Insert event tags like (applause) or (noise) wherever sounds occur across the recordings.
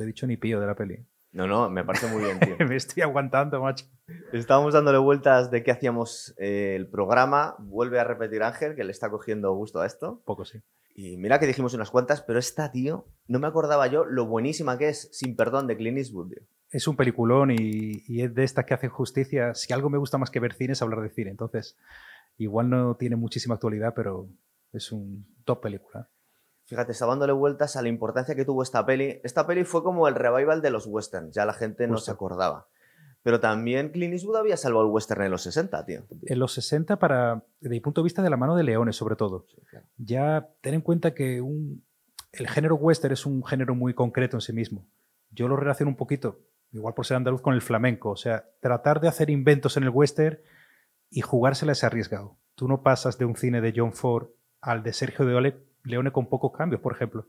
te he dicho ni pío de la peli. No, no, me parece muy bien, tío. (laughs) Me estoy aguantando, macho. Estábamos dándole vueltas de qué hacíamos eh, el programa. Vuelve a repetir Ángel, que le está cogiendo gusto a esto. Poco sí. Y mira que dijimos unas cuantas, pero esta, tío, no me acordaba yo lo buenísima que es Sin Perdón de Clint Eastwood, tío. Es un peliculón y, y es de estas que hacen justicia. Si algo me gusta más que ver cine es hablar de cine. Entonces, igual no tiene muchísima actualidad, pero es un top película. Fíjate, estaba dándole vueltas a la importancia que tuvo esta peli. Esta peli fue como el revival de los westerns, ya la gente no se acordaba. Pero también Clint Eastwood había salvado el western en los 60, tío. En los 60, para, desde mi punto de vista, de la mano de Leones, sobre todo. Sí, claro. Ya ten en cuenta que un, el género western es un género muy concreto en sí mismo. Yo lo relaciono un poquito, igual por ser andaluz, con el flamenco. O sea, tratar de hacer inventos en el western y jugársela es arriesgado. Tú no pasas de un cine de John Ford al de Sergio de Ole- Leone con pocos cambios, por ejemplo.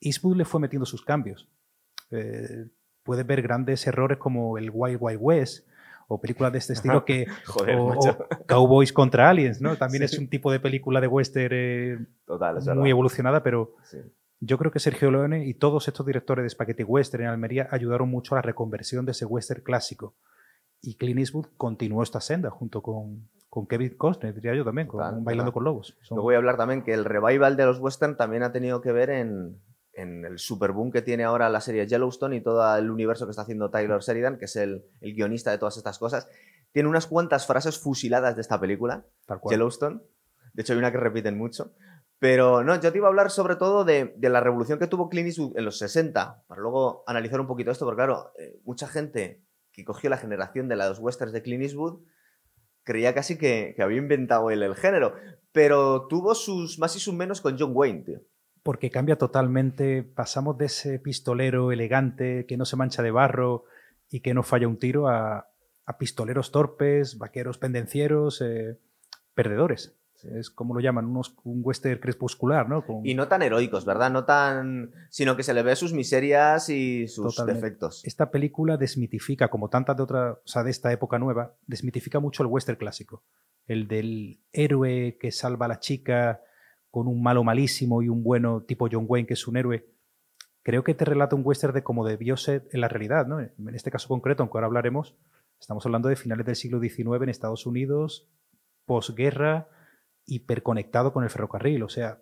Eastwood le fue metiendo sus cambios. Eh, puedes ver grandes errores como el Wild Wild West o películas de este estilo que (laughs) Joder, o, macho. o Cowboys contra Aliens, ¿no? También Sí. es un tipo de película de western eh, Total, muy verdad. evolucionada, pero Sí. yo creo que Sergio Leone y todos estos directores de Spaghetti Western en Almería ayudaron mucho a la reconversión de ese western clásico. Y Clint Eastwood continuó esta senda junto con, con Kevin Costner, diría yo también, con Bailando con Lobos. Son- voy a hablar también que el revival de los western también ha tenido que ver en, en el superboom que tiene ahora la serie Yellowstone y todo el universo que está haciendo Tyler Sheridan, que es el, el guionista de todas estas cosas. Tiene unas cuantas frases fusiladas de esta película, tal cual. Yellowstone. De hecho, hay una que repiten mucho. Pero no, yo te iba a hablar sobre todo de, de la revolución que tuvo Clint Eastwood en los 60, para luego analizar un poquito esto, porque claro, eh, mucha gente que cogió la generación de los westerns de Clint Eastwood creía casi que, que había inventado él el género, pero tuvo sus más y sus menos con John Wayne, tío. porque cambia totalmente. Pasamos de ese pistolero elegante que no se mancha de barro y que no falla un tiro a, pistoleros torpes, vaqueros pendencieros, eh, perdedores. Es como lo llaman, unos, un western crepuscular, ¿no? Con- Y no tan heroicos, ¿verdad? No tan... sino que se le ve sus miserias y sus Totalmente. defectos. Esta película desmitifica, como tantas de otras, o sea, de esta época nueva, desmitifica mucho el western clásico. El del héroe que salva a la chica con un malo malísimo y un bueno tipo John Wayne, que es un héroe. Creo que te relata un western de cómo debió ser en la realidad, ¿no? En este caso concreto, aunque ahora hablaremos, estamos hablando de finales del siglo XIX en Estados Unidos, posguerra, hiperconectado con el ferrocarril. O sea,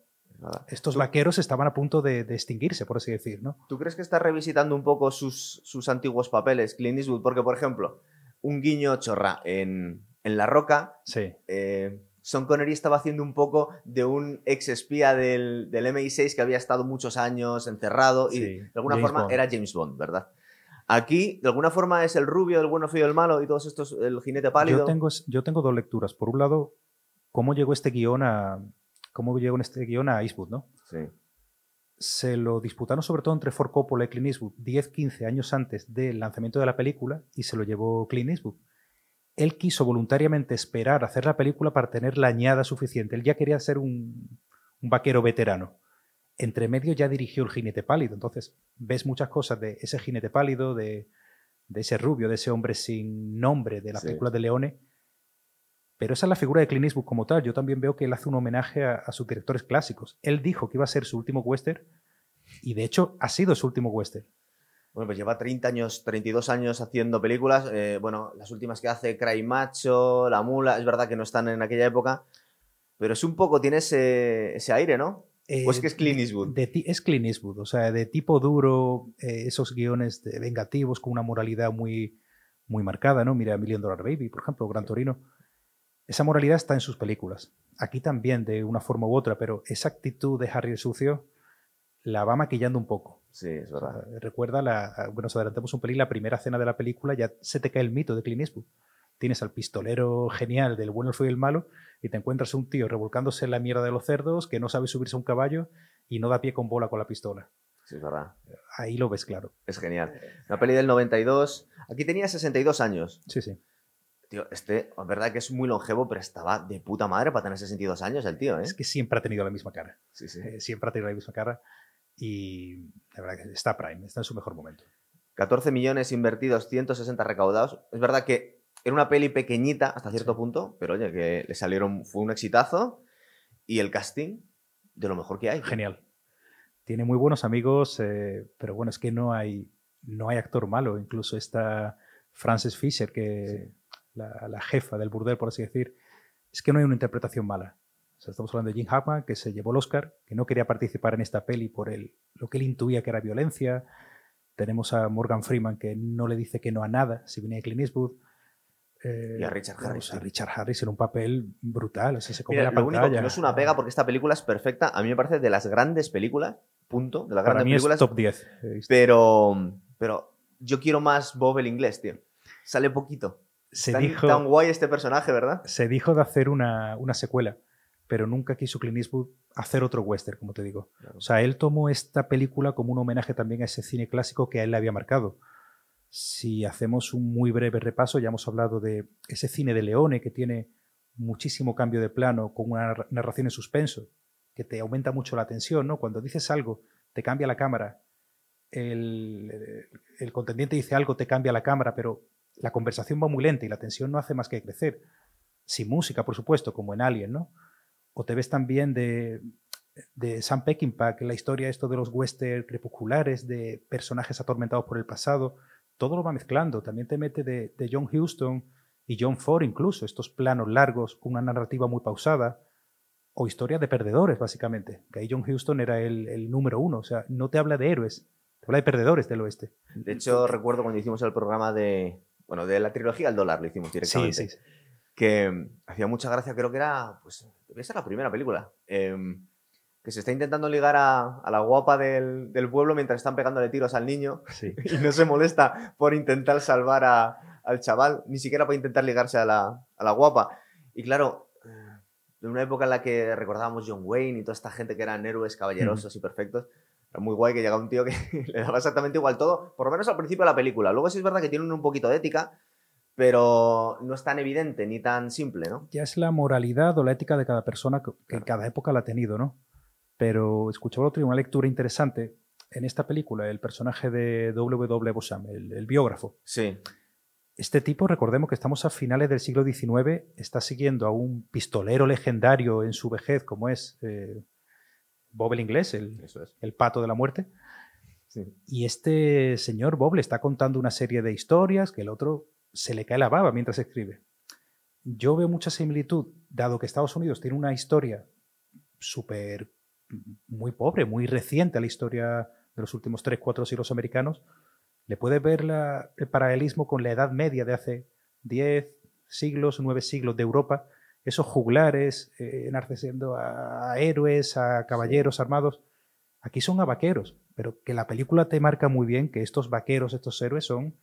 estos vaqueros estaban a punto de, de extinguirse, por así decir, ¿no? ¿Tú crees que está revisitando un poco sus, sus antiguos papeles, Clint Eastwood? Porque, por ejemplo, un guiño chorra en, en La Roca, Sí. eh, Sean Connery estaba haciendo un poco de un ex espía del, del MI6 que había estado muchos años encerrado y Sí, de alguna James forma Bond. era James Bond, ¿verdad? Aquí, de alguna forma, es el rubio, el bueno, feo, el malo y todos estos, el jinete pálido. Yo tengo, yo tengo dos lecturas. Por un lado, cómo llegó este guion a cómo llegó este guion a Eastwood, ¿no? Sí. Se lo disputaron sobre todo entre Ford Coppola y Clint Eastwood 10-15 años antes del lanzamiento de la película y se lo llevó Clint Eastwood. Él quiso voluntariamente esperar a hacer la película para tener la añada suficiente. Él ya quería ser un, un vaquero veterano. Entre medio ya dirigió el jinete pálido. Entonces, ves muchas cosas de ese jinete pálido, de, de ese rubio, de ese hombre sin nombre de la Sí. película de Leone. Pero esa es la figura de Clint Eastwood como tal. Yo también veo que él hace un homenaje a, a sus directores clásicos. Él dijo que iba a ser su último western y de hecho ha sido su último western. Bueno, pues lleva 30 años, 32 años haciendo películas. eh, bueno, las últimas que hace Cry Macho, La Mula, es verdad que no están en aquella época, pero es un poco, tiene ese, ese aire, ¿no? ¿O es Eh, que es Clint Eastwood? de es Clint Eastwood, o sea, de tipo duro, eh, esos guiones de vengativos con una moralidad muy, muy marcada, ¿no? Mira Million Dollar Baby, por ejemplo, Gran Torino. Esa moralidad está en sus películas. Aquí también, de una forma u otra, pero esa actitud de Harry el Sucio la va maquillando un poco. Sí, es O sea, verdad. recuerda, la, bueno, nos adelantamos un pelín, la primera escena de la película, ya se te cae el mito de Clint Eastwood. Tienes al pistolero genial del bueno, el feo y el malo, y te encuentras un tío revolcándose en la mierda de los cerdos, que no sabe subirse a un caballo y no da pie con bola con la pistola. Sí, es verdad. Ahí lo ves claro. Es genial. Una peli del 92. Aquí tenía 62 años. Sí, sí. Tío, este, es verdad que es muy longevo, pero estaba de puta madre para tener 62 años el tío, ¿eh? Es que siempre ha tenido la misma cara. Sí, sí. Eh, siempre ha tenido la misma cara. Y la verdad que está Prime, está en su mejor momento. 14 millones invertidos, 160 recaudados. Es verdad que era una peli pequeñita hasta cierto Sí. punto, pero oye, que le salieron, fue un exitazo. Y el casting, de lo mejor que hay. Genial. Tiene muy buenos amigos, eh, pero bueno, es que no hay, no hay actor malo. Incluso está Frances Fisher, que la, la, jefa del burdel, por así decir. Es que no hay una interpretación mala. O sea, estamos hablando de Jim Hackman, que se llevó el Oscar, que no quería participar en esta peli por el, lo que él intuía que era violencia. Tenemos a Morgan Freeman, que no le dice que no a nada si venía de Clint Eastwood. Eh, y a Richard Harris. A Richard Harris en un papel brutal. O sea, se come Mira, la lo único que no es una pega porque esta película es perfecta. A mí me parece de las grandes películas, punto. De las Para grandes mí películas. es top 10. he visto. Pero, pero yo quiero más Bob el inglés, tío. Sale poquito. Se tan, dijo, tan guay este personaje, ¿verdad? se dijo de hacer una, una secuela, pero nunca quiso Clint Eastwood hacer otro western, como te digo. O sea, él tomó esta película como un homenaje también a ese cine clásico que a él le había marcado. Si hacemos un muy breve repaso, ya hemos hablado de ese cine de Leone que tiene muchísimo cambio de plano con una narra- narración en suspenso, que te aumenta mucho la tensión, ¿no? Cuando dices algo, te cambia la cámara, el, el contendiente dice algo, te cambia la cámara, pero la conversación va muy lenta y la tensión no hace más que crecer. Sin música, por supuesto, como en Alien, ¿no? O te ves también de, de Sam Peckinpah, la historia esto de los western crepusculares, de personajes atormentados por el pasado, todo lo va mezclando. También te mete de, de John Huston y John Ford incluso, estos planos largos una narrativa muy pausada, o historia de perdedores, básicamente. Que ahí John Huston era el, el número uno, o sea, no te habla de héroes, te habla de perdedores del oeste. De hecho, recuerdo cuando hicimos el programa de. Bueno, de la trilogía al dólar lo hicimos Sí, directamente. sí, sí. Que mm, hacía mucha gracia, creo que era. Pues debía ser la primera película. em, que se está intentando ligar a, a la guapa del, del pueblo mientras están pegándole tiros al niño sí. (laughs) y no se molesta por intentar salvar a- al chaval, ni siquiera por intentar ligarse a la, a la guapa. Y claro, eh, en una época en la que recordábamos John Wayne y toda esta gente que eran héroes caballerosos y perfectos, era muy guay que llegaba un tío que (laughs) le daba exactamente igual todo, por lo menos al principio de la película. Luego sí es verdad que tienen un poquito de ética, pero no es tan evidente ni tan simple, ¿no? ya es la moralidad o la ética de cada persona que, que en cada época la ha tenido, ¿no? Pero escuchaba otro día una lectura interesante en esta película, el personaje de W.W. Bosam, el, el biógrafo. Sí, Este tipo, recordemos que estamos a finales del siglo XIX, está siguiendo a un pistolero legendario en su vejez, como es eh, Bob el Inglés, el, eso es. el pato de la muerte. Sí. Y este señor Bob le está contando una serie de historias que el otro se le cae la baba mientras escribe. Yo veo mucha similitud, dado que Estados Unidos tiene una historia súper muy pobre, muy reciente a la historia de los últimos 3, 4 siglos americanos, le puedes ver la- el paralelismo con la Edad Media de hace 10 siglos, 9 siglos de Europa, esos juglares eh, enarceciendo a, a héroes, a caballeros armados. Aquí son a vaqueros, pero que la película te marca muy bien que estos vaqueros, estos héroes son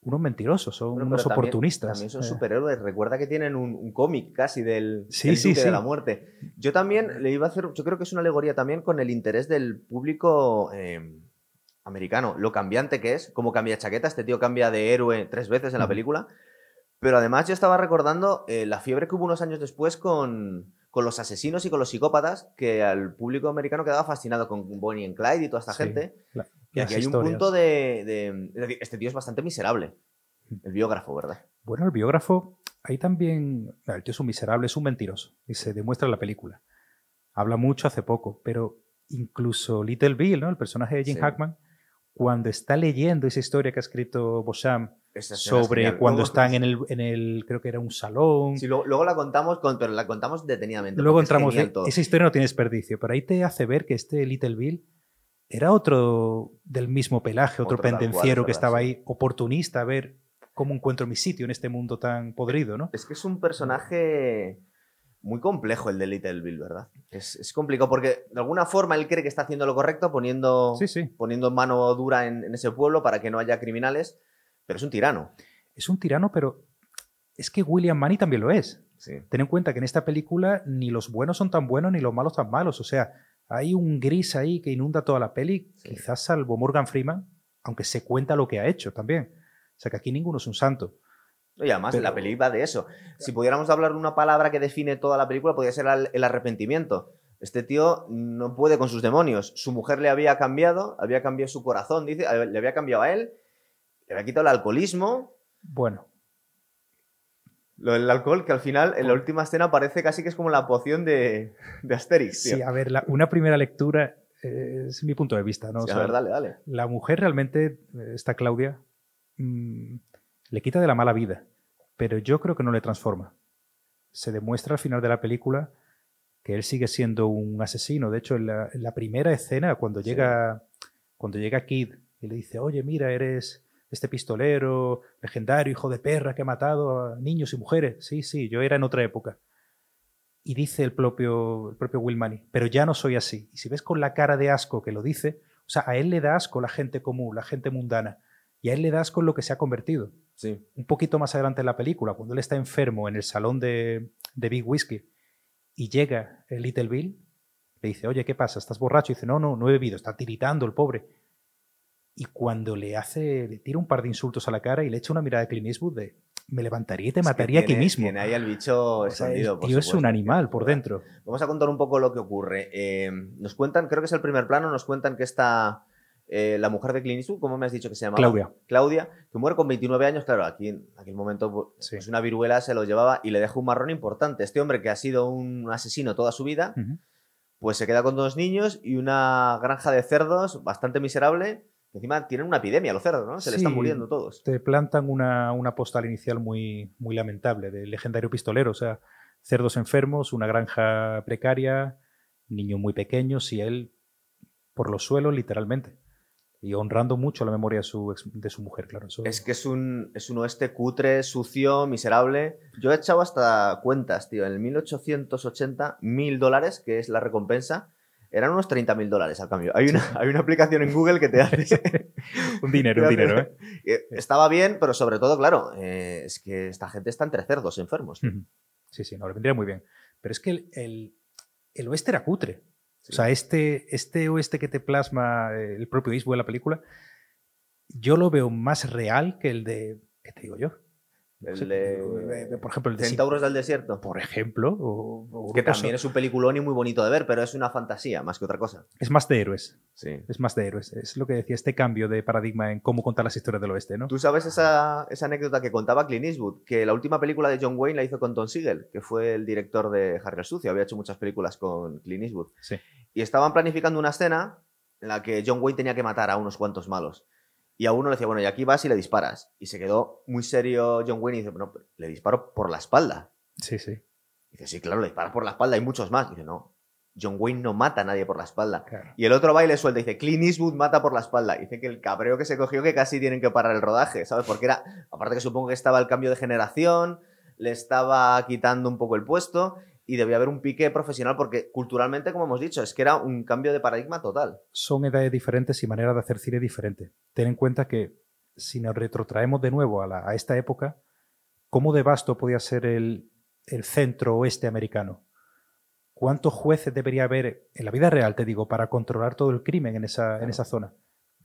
unos mentirosos, son unos pero también- oportunistas. También son Eh, superhéroes. Recuerda que tienen un, un cómic casi del, Sí, del sí, Duque sí. de la Muerte. Yo también le iba a hacer, yo creo que es una alegoría también con el interés del público eh, americano. Lo cambiante que es, cómo cambia chaqueta. Este tío cambia de héroe tres veces en la película. Pero además yo estaba recordando eh, la fiebre que hubo unos años después con, con los asesinos y con los psicópatas, que al público americano quedaba fascinado con Bonnie and Clyde y toda esta Sí, gente. la- Y aquí hay un punto de, Este tío es bastante miserable. El biógrafo, ¿verdad? Bueno, el biógrafo, ahí también, el tío es un miserable, es un mentiroso, y se demuestra en la película. Habla mucho hace poco, pero incluso Little Bill, ¿no? el personaje de Jim Sí. Hackman, cuando está leyendo esa historia que ha escrito Bosham sobre cuando Luego- están en el, en el, creo que era un salón. Sí, luego, luego la contamos, con, pero la contamos detenidamente. Luego es entramos, todo. esa historia no tiene desperdicio, pero ahí te hace ver que este Little Bill era otro del mismo pelaje, otro, Otro cual, pendenciero es que estaba ahí, oportunista, a ver cómo encuentro mi sitio en este mundo tan podrido, ¿no? Es que es un personaje muy complejo el de Little Bill, ¿verdad? Es, es complicado porque de alguna forma él cree que está haciendo lo correcto poniendo, Sí, sí. poniendo mano dura en, en ese pueblo para que no haya criminales, pero es un tirano. Es un tirano, pero es que William Manny también lo es. Sí. Ten en cuenta que en esta película ni los buenos son tan buenos ni los malos tan malos. O sea, hay un gris ahí que inunda toda la peli, Sí. quizás salvo Morgan Freeman, aunque se cuenta lo que ha hecho también. O sea, que aquí ninguno es un santo. Y además Pero- la peli va de eso. Si pudiéramos hablar de una palabra que define toda la película, podría ser el, el arrepentimiento. Este tío no puede con sus demonios. Su mujer le había cambiado, había cambiado su corazón, dice, le había cambiado a él, le había quitado el alcoholismo, Bueno, Lo del alcohol, que al final, en la última escena, parece casi que es como la poción de, de Asterix. tío. sí, a ver, la- una primera lectura eh, es mi punto de vista. ¿no? O a ver, dale, dale. la mujer realmente, esta Claudia, mm, le quita de la mala vida, pero yo creo que no le transforma. Se demuestra al final de la película que él sigue siendo un asesino. De hecho, en la, en la primera escena, cuando Sí. llega, cuando llega Kid y le dice, oye, mira, eres este pistolero legendario, hijo de perra que ha matado a niños y mujeres. Sí, sí, yo era en otra época. Y dice el propio, el propio Will Money, pero ya no soy así. Y si ves con la cara de asco que lo dice, o sea, a él le da asco la gente común, la gente mundana. Y a él le da asco en lo que se ha convertido. Sí. Un poquito más adelante en la película, cuando él está enfermo en el salón de, de Big Whiskey y llega el Little Bill, le dice, oye, ¿qué pasa? ¿Estás borracho? Y dice, no, no, no he bebido, está tiritando el pobre. Y cuando le hace, le tira un par de insultos a la cara y le echa una mirada de Clint Eastwood de, me levantaría y te Es mataría aquí tiene- mismo. Tiene ahí el bicho O sea, escondido. tío es un animal por dentro. Vamos a contar un poco lo que ocurre. Eh, nos cuentan, creo que es el primer plano, nos cuentan que está eh, la mujer de Clint Eastwood, ¿cómo me has dicho que se llamaba? Claudia. Claudia, que muere con 29 años. Claro, aquí en aquel momento pues, Sí. pues una viruela se lo llevaba y le deja un marrón importante. Este hombre que ha sido un asesino toda su vida, pues se queda con dos niños y una granja de cerdos bastante miserable. Encima tienen una epidemia los cerdos, ¿no? Se le están muriendo todos. te plantan una, una postal inicial muy, muy lamentable del legendario pistolero. O sea, cerdos enfermos, una granja precaria, niños muy pequeños y él por los suelos, literalmente. Y honrando mucho la memoria de su, ex- de su mujer, claro. Eso, Es que es un, es un oeste cutre, sucio, miserable. Yo he echado hasta cuentas, tío. En el 1880, mil dólares, que es la recompensa, eran unos 30 mil dólares al cambio. Hay una, hay una aplicación en Google que te hace. (laughs) un dinero, un (laughs) dinero, ¿eh? Estaba bien, pero sobre todo, claro, eh, es que esta gente está entre cerdos enfermos. tío. Sí, sí, no, le vendría muy bien. Pero es que el, el- el oeste era cutre. Sí. O sea, este, este oeste que te plasma eh, el propio Eastwood en la película, yo lo veo más real que el de, ¿qué te digo yo? El de- por ejemplo, el de Centauros del desierto. por ejemplo, o, o Que también es un peliculón y muy bonito de ver, pero es una fantasía más que otra cosa. es más de héroes, Sí. es más de héroes. Es lo que decía, este cambio de paradigma en cómo contar las historias del oeste, ¿no? ¿Tú sabes esa, esa anécdota que contaba Clint Eastwood? Que la última película de John Wayne la hizo con Tom Siegel, que fue el director de Harry el Sucio. Había hecho muchas películas con Clint Eastwood. Sí. Y estaban planificando una escena en la que John Wayne tenía que matar a unos cuantos malos. Y a uno le decía, bueno, y aquí vas y le disparas. Y se quedó muy serio John Wayne y dice, bueno, le disparo por la espalda. Sí, sí. Y dice, sí, claro, le disparas por la espalda, hay muchos más. Y dice, no, John Wayne no mata a nadie por la espalda. Claro. Y el otro suelta y dice, Clint Eastwood mata por la espalda. Y dice que el cabreo que se cogió que casi tienen que parar el rodaje, ¿sabes? Porque era, aparte que supongo que estaba el cambio de generación, le estaba quitando un poco el puesto y debía haber un pique profesional porque culturalmente, como hemos dicho, es que era un cambio de paradigma total. Son edades diferentes y maneras de hacer cine diferente. Ten en cuenta que si nos retrotraemos de nuevo a, la- a esta época, ¿cómo de vasto podía ser el, el centro oeste americano? ¿Cuántos jueces debería haber en la vida real, te digo, para controlar todo el crimen en esa, en esa zona?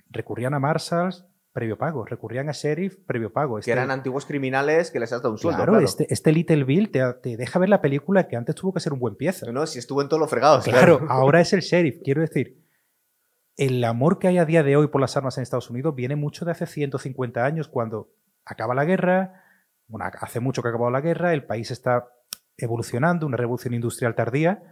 Recurrían a marshals previo pago, recurrían a sheriff previo pago. Que Este- eran antiguos criminales que les has dado un sueldo. claro, Claro, Este, este Little Bill te, te deja ver la película que antes tuvo que ser un buen pieza. No, si estuvo en todos los fregados. Claro, (laughs) ahora es el sheriff. Quiero decir, el amor que hay a día de hoy por las armas en Estados Unidos viene mucho de hace 150 años, cuando acaba la guerra. Bueno, hace mucho que ha acabado la guerra, el país está evolucionando, una revolución industrial tardía,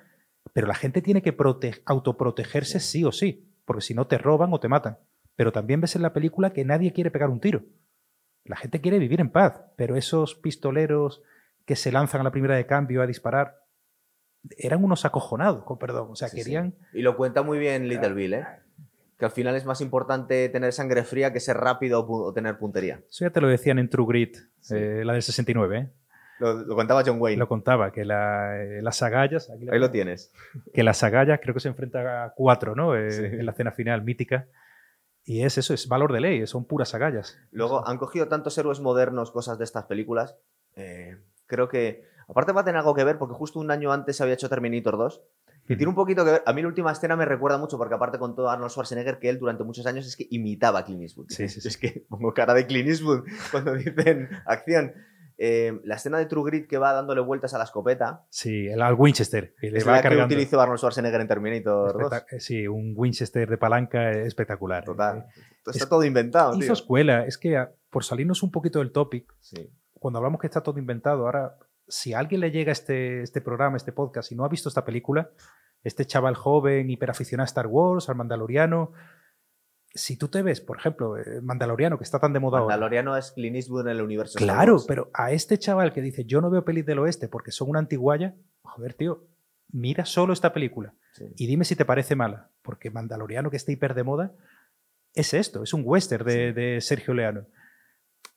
pero la gente tiene que prote- autoprotegerse sí o sí, porque si no te roban o te matan. Pero también ves en la película que nadie quiere pegar un tiro. La gente quiere vivir en paz, pero esos pistoleros que se lanzan a la primera de cambio a disparar eran unos acojonados, con perdón. O sea, Sí, sí. querían. Y lo cuenta muy bien Little Bill, ¿eh? Que al final es más importante tener sangre fría que ser rápido o tener puntería. Eso ya te lo decían en True Grit, Sí. eh, la del 69, ¿eh? Lo, lo contaba John Wayne. Lo contaba, que la- eh, las agallas. aquí Ahí lo tienes. Que las agallas creo que se enfrenta a cuatro, ¿no? Eh. En la escena final mítica. Y es eso, es valor de ley, son puras agallas. Luego han cogido tantos héroes modernos, cosas de estas películas. eh, creo que. Aparte va a tener algo que ver porque justo un año antes se había hecho Terminator 2. Y tiene un poquito que ver. A mí la última escena me recuerda mucho porque aparte con todo Arnold Schwarzenegger que él durante muchos años es que imitaba a Clint Eastwood. Sí, sí, (laughs) sí. Es que pongo cara de Clint Eastwood (laughs) cuando dicen acción. Eh, la escena de True Grit que va dándole vueltas a la escopeta Sí, el al Winchester. que es va la que utilizó Arnold Schwarzenegger en Terminator 2. Espectac- eh, Sí, un Winchester de palanca eh, espectacular. Total. Eh, Está es- todo inventado, Hizo tío. escuela. Es que por salirnos un poquito del topic, Sí. cuando hablamos que está todo inventado, ahora si a alguien le llega este, este programa, este podcast, y no ha visto esta película, este chaval joven, hiperaficionado a Star Wars, al Mandaloriano, si tú te ves, por ejemplo, eh, Mandaloriano, que está tan de moda Mandaloriano es Clint Eastwood en el universo. Claro, pero a este chaval que dice, yo no veo pelis del oeste porque son una antiguaya, joder, tío, mira solo esta película y dime si te parece mala, porque Mandaloriano, que está hiper de moda, es esto, es un western de, Sergio Leano.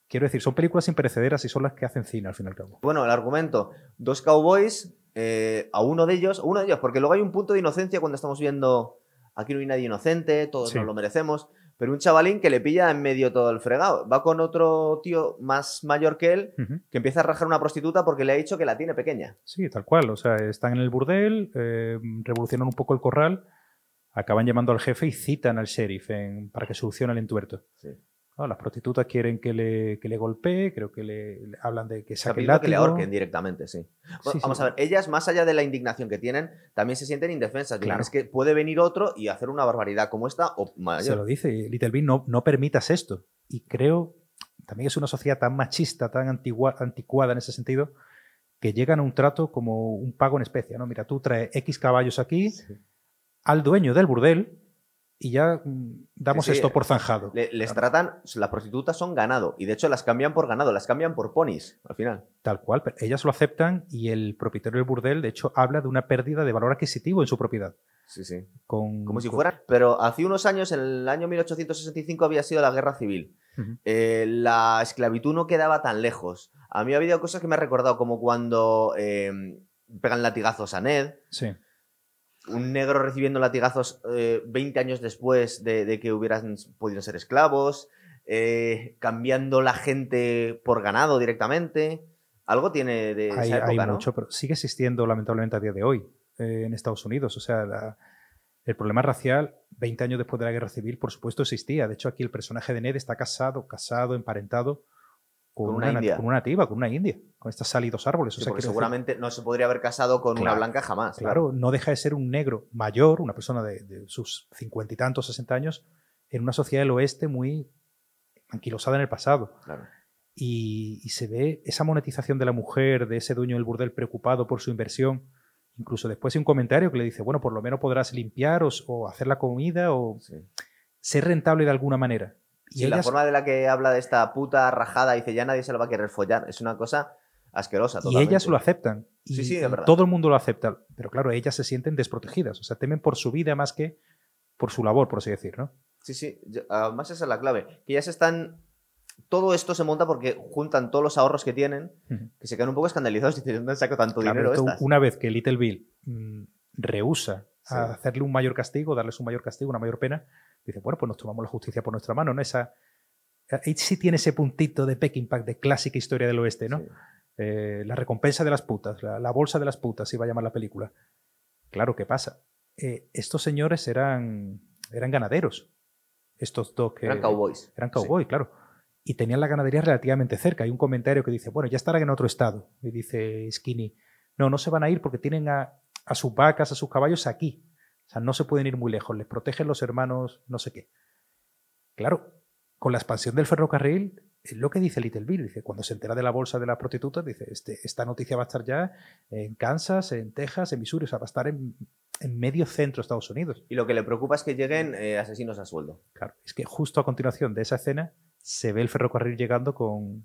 Quiero decir, son películas imperecederas y son las que hacen cine al fin y al cabo. Bueno, el argumento, dos cowboys, eh, a uno de ellos, a uno de ellos, porque luego hay un punto de inocencia cuando estamos viendo aquí no hay nadie inocente, todos nos lo merecemos, pero un chavalín que le pilla en medio todo el fregado. Va con otro tío más mayor que él que empieza a rajar una prostituta porque le ha dicho que la tiene pequeña. Sí, tal cual. O sea, están en el burdel, eh, revolucionan un poco el corral, acaban llamando al jefe y citan al sheriff para que solucione el entuerto. Sí las prostitutas quieren que le, que le golpee, creo que le, hablan de que saque el que le ahorquen directamente, sí. vamos a ver, ellas, más allá de la indignación que tienen, también se sienten indefensas. Claro. Es que puede venir otro y hacer una barbaridad como esta o mayor. Se lo dice, Little Big, no, no permitas esto. Y creo, también es una sociedad tan machista, tan antigua, anticuada en ese sentido, que llegan a un trato como un pago en especie, ¿no? Mira, tú traes X caballos aquí al dueño del burdel y ya mm, damos esto por zanjado. les tratan, las prostitutas son ganado y de hecho las cambian por ganado, las cambian por ponis al final. Tal cual, pero ellas lo aceptan y el propietario del burdel de hecho habla de una pérdida de valor adquisitivo en su propiedad. Sí, sí. Como si fuera. Pero hace unos años, en el año 1865, había sido la guerra civil. Eh, la esclavitud no quedaba tan lejos. A mí ha habido cosas que me ha recordado, como cuando eh, pegan latigazos a Ned. Sí un negro recibiendo latigazos 20 eh, años después de, que hubieran podido ser esclavos, eh, cambiando la gente por ganado directamente. Algo tiene de hay, esa época, hay mucho, pero sigue existiendo lamentablemente a día de hoy eh, en Estados Unidos. O sea, el problema racial, 20 años después de la guerra civil, por supuesto existía. De hecho, aquí el personaje de Ned está casado, casado, emparentado con, una, india. con una nativa, con una india, con estas salidos árboles. o sea, seguramente no se podría haber casado con una blanca jamás. Claro, no deja de ser un negro mayor, una persona de, sus cincuenta y tantos, sesenta años, en una sociedad del oeste muy anquilosada en el pasado. Y, se ve esa monetización de la mujer, de ese dueño del burdel preocupado por su inversión. Incluso después hay un comentario que le dice, bueno, por lo menos podrás limpiar o, hacer la comida o ser rentable de alguna manera. Y la forma de la que habla de esta puta rajada, dice, ya nadie se lo va a querer follar. Es una cosa asquerosa. Y ellas lo aceptan. Y sí, sí, de verdad. Todo el mundo lo acepta. Pero claro, ellas se sienten desprotegidas. O sea, temen por su vida más que por su labor, por así decir, ¿no? Sí, sí. Además, esa es la clave. Que ellas están. Todo esto se monta porque juntan todos los ahorros que tienen, que se quedan un poco escandalizados y dicen, ¿dónde saco tanto dinero? Una vez que Little Bill mm, rehúsa a hacerle un mayor castigo, darles un mayor castigo, una mayor pena, dice, bueno, pues nos tomamos la justicia por nuestra mano, ¿no? Esa, ahí sí tiene ese puntito de Peking Pack, de clásica historia del oeste, ¿no? Eh, la recompensa de las putas, la, bolsa de las putas, iba a llamar la película. Claro, ¿qué pasa? Eh, estos señores eran, eran ganaderos. Estos dos que... Eran cowboys. Eran cowboys, claro. Y tenían la ganadería relativamente cerca. Hay un comentario que dice, bueno, ya estarán en otro estado. Y dice Skinny, no, no se van a ir porque tienen a, a sus vacas, a sus caballos aquí. O sea, no se pueden ir muy lejos, les protegen los hermanos, no sé qué. Claro, con la expansión del ferrocarril, es lo que dice Little Bill. Dice, cuando se entera de la bolsa de las prostitutas, dice, este, esta noticia va a estar ya en Kansas, en Texas, en Missouri, o sea, va a estar en, medio centro de Estados Unidos. Y lo que le preocupa es que lleguen eh, asesinos a sueldo. Claro, es que justo a continuación de esa escena se ve el ferrocarril llegando con,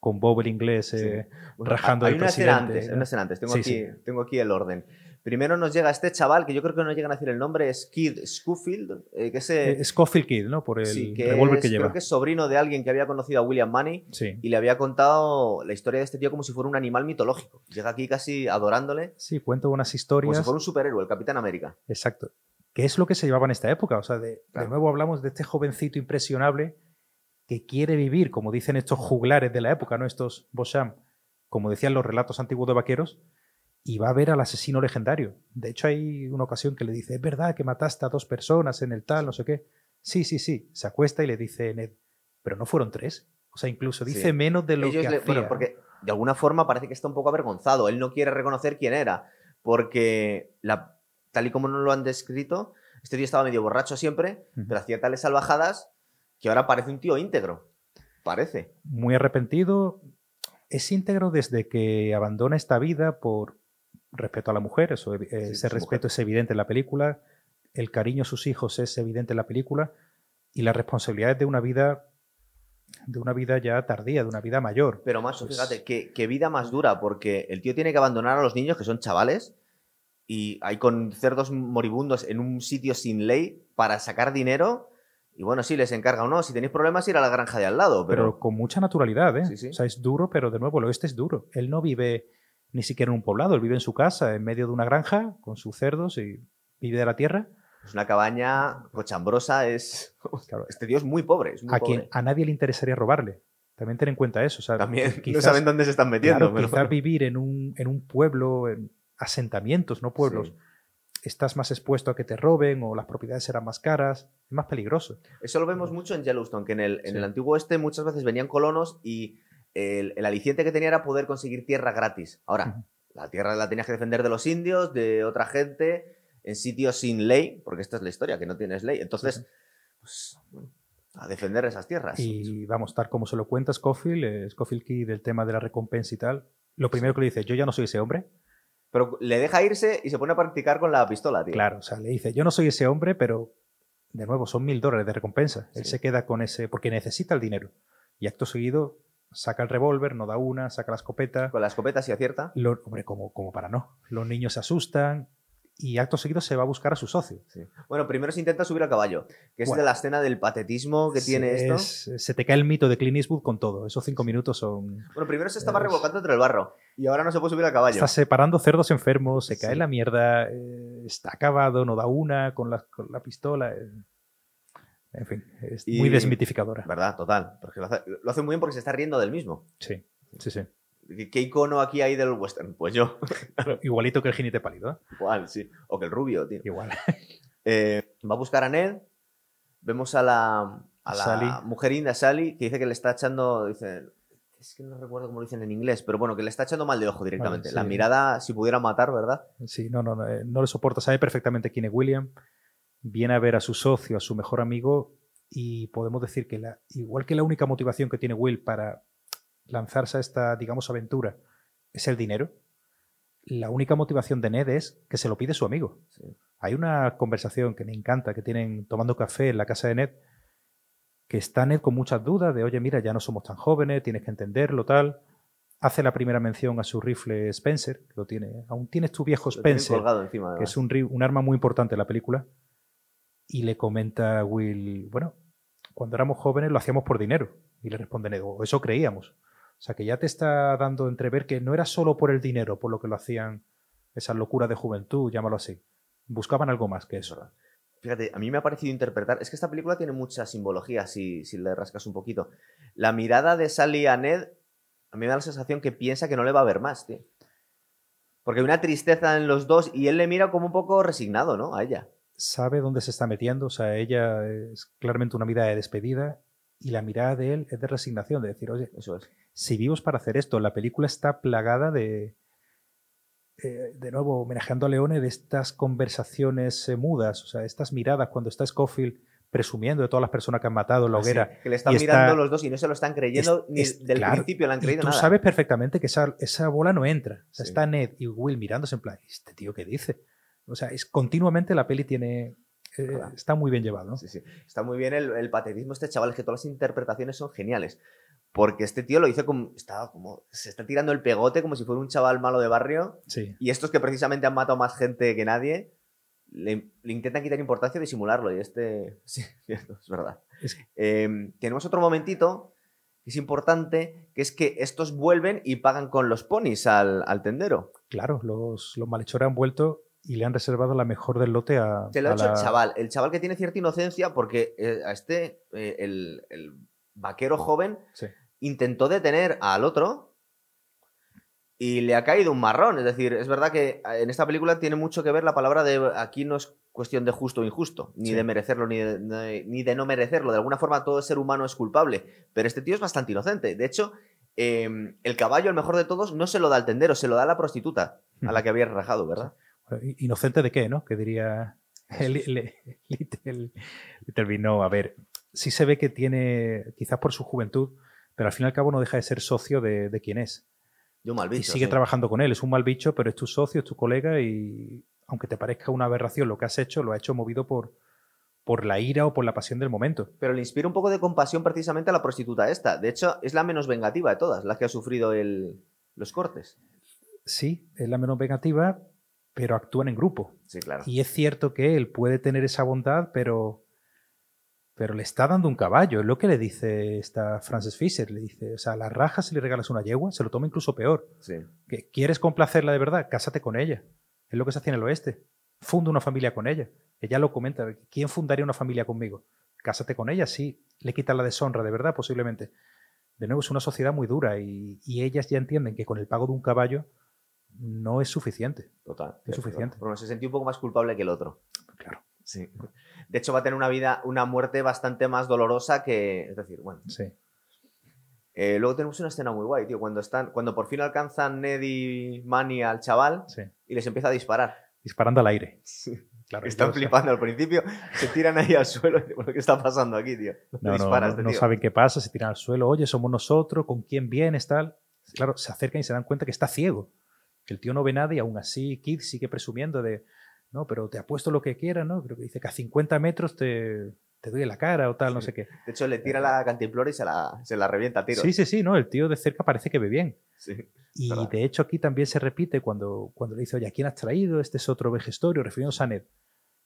con Bob el inglés eh, rajando hay una Escena antes, una escena antes, tengo, aquí, tengo aquí el orden. Primero nos llega este chaval, que yo creo que no llegan a decir el nombre, es Kid Schofield, eh, que es... Eh, Schofield Kid, ¿no? Por el revólver que lleva. Creo que es sobrino de alguien que había conocido a William Money y le había contado la historia de este tío como si fuera un animal mitológico. Llega aquí casi adorándole. Sí, cuento unas historias... Como si fuera un superhéroe, el Capitán América. Exacto. ¿Qué es lo que se llevaba en esta época? O sea, de, de nuevo hablamos de este jovencito impresionable que quiere vivir, como dicen estos juglares de la época, ¿no? Estos Bosham, como decían los relatos antiguos de vaqueros, y va a ver al asesino legendario. De hecho, hay una ocasión que le dice, es verdad que mataste a dos personas en el tal, no sé qué. Sí, sí, sí. Se acuesta y le dice Ned, pero no fueron tres. O sea, incluso dice menos de lo que hacía. Bueno, porque de alguna forma parece que está un poco avergonzado. Él no quiere reconocer quién era, porque la, tal y como nos lo han descrito, este tío estaba medio borracho siempre, pero hacía tales salvajadas que ahora parece un tío íntegro. Parece. Muy arrepentido, Es íntegro desde que abandona esta vida por respeto a la mujer, eso, eh, ese respeto es evidente en la película, el cariño a sus hijos es evidente en la película y las responsabilidades de una vida de una vida ya tardía, de una vida mayor. Pero más, pues fíjate, qué, vida más dura, porque el tío tiene que abandonar a los niños, que son chavales, y hay con cerdos moribundos en un sitio sin ley para sacar dinero. Y bueno, sí, les encarga o no. Si tenéis problemas, ir a la granja de al lado. Pero, con mucha naturalidad, ¿eh? O sea, es duro, pero de nuevo, el oeste es duro. Él no vive ni siquiera en un poblado, él vive en su casa, en medio de una granja, con sus cerdos y vive de la tierra. Es una cabaña cochambrosa, es... (laughs) Este tío es muy pobre. a, Quien, a nadie le interesaría robarle. También ten en cuenta eso. También (laughs) no saben dónde se están metiendo. Quizás vivir en un, en un pueblo, en asentamientos, no pueblos, estás más expuesto a que te roben o las propiedades serán más caras, es más peligroso. Eso lo vemos mucho en Yellowstone, que en el, en el antiguo oeste muchas veces venían colonos y el, el, aliciente que tenía era poder conseguir tierra gratis. Ahora, la tierra la tenías que defender de los indios, de otra gente en sitios sin ley, porque esta es la historia, que no tienes ley. Entonces, pues, a defender esas tierras. Y vamos, tal como se lo cuenta Scofield, eh, Scofield Key del tema de la recompensa y tal, lo primero que le dice, yo ya no soy ese hombre. Pero le deja irse y se pone a practicar con la pistola, tío. Claro, o sea, le dice, yo no soy ese hombre, pero de nuevo, son mil dólares de recompensa. Él se queda con ese, porque necesita el dinero. Y acto seguido saca el revólver, no da una, saca la escopeta. Con la escopeta sí acierta. hombre, como, como para no. Los niños se asustan, y acto seguido se va a buscar a su socio. Bueno, primero se intenta subir al caballo, que es de la escena del patetismo que tiene esto. se te cae el mito de Clint Eastwood con todo. Esos cinco minutos son. Bueno, primero se estaba revolcando entre el barro y ahora no se puede subir al caballo. Está separando cerdos enfermos, se cae la mierda, eh, está acabado, no da una con la, pistola. Eh. En fin, es muy desmitificadora. ¿Verdad? Total. Porque lo hace, lo hace muy bien porque se está riendo del mismo. Sí, sí, sí. ¿Qué icono aquí hay del western? Pues yo. Igualito que el jinete pálido. ¿eh? Igual, sí. O que el rubio, tío. Igual. Eh, va a buscar a Ned. Vemos a la, a la mujer india, Sally, que dice que le está echando. Dice, es que no recuerdo cómo lo dicen en inglés, pero bueno, que le está echando mal de ojo directamente. La mirada, si pudiera matar, ¿verdad? Sí, no, no, no, eh, no le soporta. Sabe perfectamente quién es William. Viene a ver a su socio, a su mejor amigo, y podemos decir que la, igual que la única motivación que tiene Will para lanzarse a esta, digamos, aventura es el dinero, la única motivación de Ned es que se lo pide su amigo. Hay una conversación que me encanta que tienen tomando café en la casa de Ned, que está Ned con muchas dudas de, oye, mira, ya no somos tan jóvenes, tienes que entenderlo, tal. Hace la primera mención a su rifle Spencer, lo tiene, aún tienes tu viejo Spencer, que es un, un, arma muy importante en la película, y le comenta Will, bueno, cuando éramos jóvenes lo hacíamos por dinero, y le responde Ned, eso creíamos. O sea, que ya te está dando entrever que no era solo por el dinero por lo que lo hacían esa locura de juventud, llámalo así. Buscaban algo más que eso. Fíjate, a mí me ha parecido interpretar. Es que esta película tiene mucha simbología, si, si le rascas un poquito. La mirada de Sally a Ned, a mí me da la sensación que piensa que no le va a ver más, tío. Porque hay una tristeza en los dos y él le mira como un poco resignado, ¿no? A ella. Sabe dónde se está metiendo, o sea, ella es claramente una mirada de despedida y la mirada de él es de resignación, de decir, oye, eso es si vivos para hacer esto. La película está plagada de, eh, de nuevo, homenajeando a Leone, de estas conversaciones eh, mudas, o sea, estas miradas cuando está Scofield presumiendo de todas las personas que han matado en la ah, hoguera. que le están mirando los dos y no se lo están creyendo ni del principio le han creído tú sabes perfectamente que esa, esa bola no entra. O sea, está Ned y Will mirándose en plan, ¿este tío qué dice? O sea, es continuamente la peli tiene... Eh, está muy bien llevado. ¿no? Sí, sí. Está muy bien el, el patetismo este chaval, es que todas las interpretaciones son geniales. Porque este tío lo hizo como. Estaba como. Se está tirando el pegote como si fuera un chaval malo de barrio. Sí. Y estos que precisamente han matado más gente que nadie. Le, intentan quitar importancia y disimularlo. Y este. (laughs) Sí, es verdad. Em, tenemos otro momentito que es importante, que es que estos vuelven y pagan con los ponis al, tendero. Claro, los, los malhechores han vuelto y le han reservado la mejor del lote a. Se lo ha hecho el chaval. El chaval que tiene cierta inocencia, porque eh, a este, eh, el, el, vaquero joven, intentó detener al otro y le ha caído un marrón. Es decir, es verdad que en esta película tiene mucho que ver la palabra de aquí no es cuestión de justo o injusto, ni de merecerlo, ni de, ni de, no merecerlo. De alguna forma todo ser humano es culpable, pero este tío es bastante inocente. De hecho, em, el caballo, el mejor de todos, no se lo da al tendero, se lo da a la prostituta a la que había rajado, ¿verdad? ¿Inocente de qué, no? Que diría el, terminó, a ver, sí se ve que tiene, quizás por su juventud, pero al fin y al cabo no deja de ser socio de, de quien es. Yo mal bicho. y sigue sí. trabajando con él. Es un mal bicho, pero es tu socio, es tu colega y aunque te parezca una aberración lo que has hecho, lo ha hecho movido por, por la ira o por la pasión del momento. Pero le inspira un poco de compasión precisamente a la prostituta esta. De hecho, es la menos vengativa de todas, la que ha sufrido el- los cortes. Sí, es la menos vengativa, pero actúan en grupo. Sí, claro. Y es cierto que él puede tener esa bondad, pero, pero le está dando un caballo. Es lo que le dice esta Frances Fisher. Le dice, o sea, a la raja si le regalas una yegua, se lo toma incluso peor. Sí. que quieres complacerla de verdad, cásate con ella. Es lo que se hace en el oeste. Funda una familia con ella. Ella lo comenta. ¿Quién fundaría una familia conmigo? Cásate con ella, sí. Le quitas la deshonra, de verdad, posiblemente. De nuevo, es una sociedad muy dura y, y ellas ya entienden que con el pago de un caballo no es suficiente. Total. Es suficiente. Bueno, se sentía un poco más culpable que el otro. Claro. Sí. De hecho, va a tener una vida, una muerte bastante más dolorosa que. Es decir, bueno. Sí. Eh, luego tenemos una escena muy guay, tío. Cuando están. Cuando por fin alcanzan Ned y Manny al chaval sí. y les empieza a disparar. Disparando al aire. Claro, Están flipando al principio, se tiran ahí al suelo ¿qué está pasando aquí, tío? No, no, dispara no, no tío? saben qué pasa, se tiran al suelo, oye, somos nosotros, ¿con quién vienes? Tal. Claro, se acercan y se dan cuenta que está ciego. Que el tío no ve nada y aún así Kid sigue presumiendo de, no, pero te apuesto lo que quieras, ¿no? Creo que dice que a 50 metros te, te doy en la cara o tal, no sé qué. De hecho, le tira la cantimplora y se la, se la revienta a tiro. Sí, sí, sí, no, el tío de cerca parece que ve bien. Sí. Y Verdad. de hecho aquí también se repite cuando, cuando le dice, oye, ¿a quién has traído? Este es otro vejestorio, refiriéndose a Ned.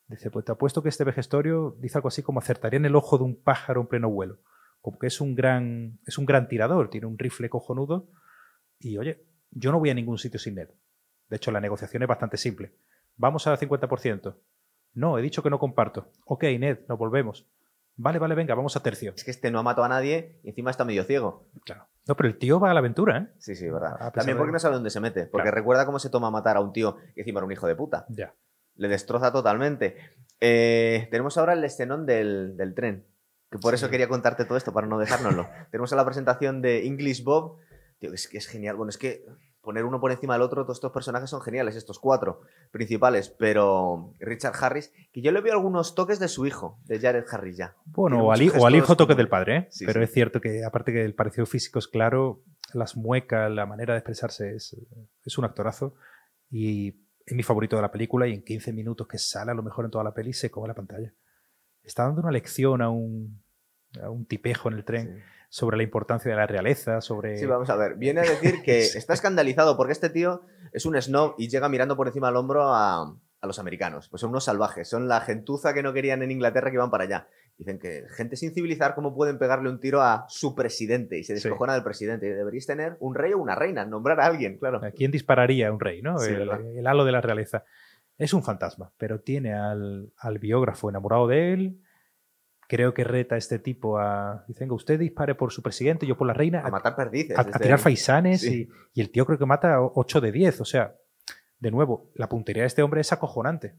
Dice, pues te apuesto que este vejestorio dice algo así como acertaría en el ojo de un pájaro en pleno vuelo. Como que es un gran, es un gran tirador, tiene un rifle cojonudo. Y oye, yo no voy a ningún sitio sin Ned. De hecho, la negociación es bastante simple. Vamos al 50%. No, he dicho que no comparto. Ok, Ned, nos volvemos. Vale, vale, venga, vamos a tercio. Es que este no ha matado a nadie y encima está medio ciego. Claro. No, pero el tío va a la aventura, ¿eh? Sí, sí, verdad. También de- porque no sabe dónde se mete. Porque Claro. recuerda cómo se toma matar a un tío que encima era un hijo de puta. Ya. Le destroza totalmente. Eh, tenemos ahora el escenón del, del tren. Que por eso quería contarte todo esto, para no dejárnoslo. (laughs) tenemos a la presentación de English Bob. Tío, es que es genial. Bueno, es que poner uno por encima del otro, todos estos personajes son geniales, estos cuatro principales. Pero Richard Harris, que yo le veo algunos toques de su hijo, de Jared Harris ya. Bueno, o al, o al hijo toque como- del padre, ¿eh? Sí, pero sí. es cierto que aparte que el parecido físico es claro, las muecas, la manera de expresarse es, es un actorazo y es mi favorito de la película y en 15 minutos que sale a lo mejor en toda la peli se come la pantalla. Está dando una lección a un, a un tipejo en el tren Sí. Sobre la importancia de la realeza, sobre... Sí, vamos a ver. Viene a decir que (laughs) está escandalizado porque este tío es un snob y llega mirando por encima del hombro a, a los americanos. Pues son unos salvajes, son la gentuza que no querían en Inglaterra que iban para allá. Dicen que gente sin civilizar, ¿cómo pueden pegarle un tiro a su presidente? Y se Sí. descojona del presidente. Deberíais tener un rey o una reina, nombrar a alguien, claro. ¿A quién dispararía un rey? ¿no? Sí, el, el halo de la realeza. Es un fantasma, pero tiene al, al biógrafo enamorado de él. Creo que reta a este tipo a. Dicen que usted dispare por su presidente, yo por la reina. A matar perdices. a, tirar faisanes Sí. y, y el tío creo que mata 8 de 10. O sea, de nuevo, la puntería de este hombre es acojonante.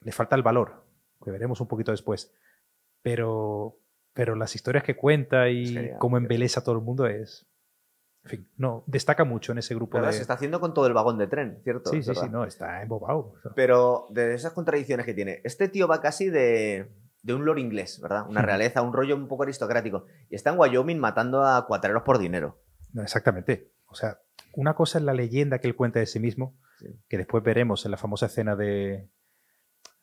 Le falta el valor, que veremos un poquito después. Pero, pero las historias que cuenta y cómo embeleza a todo el mundo es. En fin, no, destaca mucho en ese grupo ¿Verdad? de. Se está haciendo con todo el vagón de tren, ¿cierto? Sí, sí, sí, no, está embobado. Pero de esas contradicciones que tiene, este tío va casi de, de un lord inglés, ¿verdad? Una realeza, un rollo un poco aristocrático. Y está en Wyoming matando a cuatreros por dinero. No, exactamente. O sea, una cosa es la leyenda que él cuenta de sí mismo, Sí. que después veremos en la famosa escena de,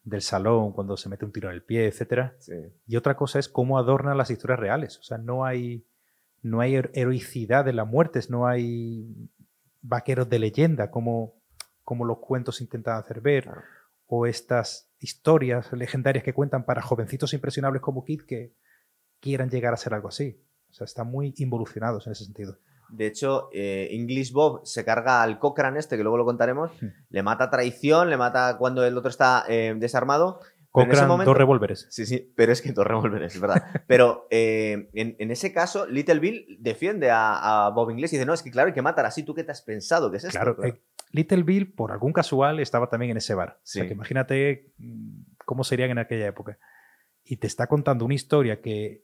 del salón, cuando se mete un tiro en el pie, etcétera. Sí. Y otra cosa es cómo adornan las historias reales. O sea, no hay, no hay her- heroicidad en las muertes, no hay vaqueros de leyenda como, como los cuentos intentan hacer ver, Claro. O estas historias legendarias que cuentan para jovencitos impresionables como Kid que quieran llegar a ser algo así. O sea, están muy involucionados en ese sentido. De hecho, eh, English Bob se carga al Cochrane este, que luego lo contaremos. Hmm. Le mata a traición, le mata cuando el otro está eh, desarmado. Cochrane, momento- dos revólveres. Sí, sí, pero es que dos revólveres, es verdad. (laughs) Pero eh, en, en ese caso, Little Bill defiende a, a Bob Inglés y dice, no, es que claro, hay que matar así. ¿Tú qué te has pensado? ¿Qué es esto? Claro, Little Bill, por algún casual, estaba también en ese bar. O sea, Sí. que imagínate mm, cómo serían en aquella época. Y te está contando una historia que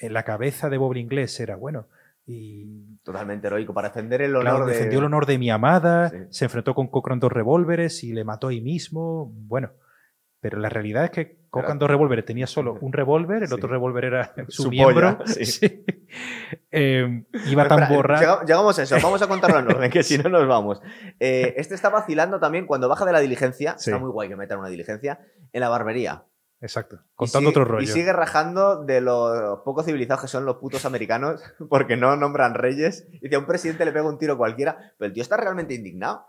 en la cabeza de Bob Inglés era, bueno, y Totalmente heroico, para defender el honor claro, de... defendió el honor de mi amada, Sí. se enfrentó con Cochrane dos revólveres y le mató ahí mismo. Bueno, pero la realidad es que Cocan dos revólveres, tenía solo un revólver, el Sí. otro revólver era (laughs) su, Su miembro. polla, sí. (laughs) Sí. Eh, iba tan espera, llega- Llegamos a eso, vamos a contarlo (laughs) en orden, que si no nos vamos. Eh, este está vacilando también cuando baja de la diligencia, está muy guay que metan una diligencia, en la barbería. Exacto. Contando sigue- otro rollo. Y sigue rajando de lo poco civilizados que son los putos americanos, porque no nombran reyes. Y que a un presidente le pega un tiro cualquiera, pero el tío está realmente indignado.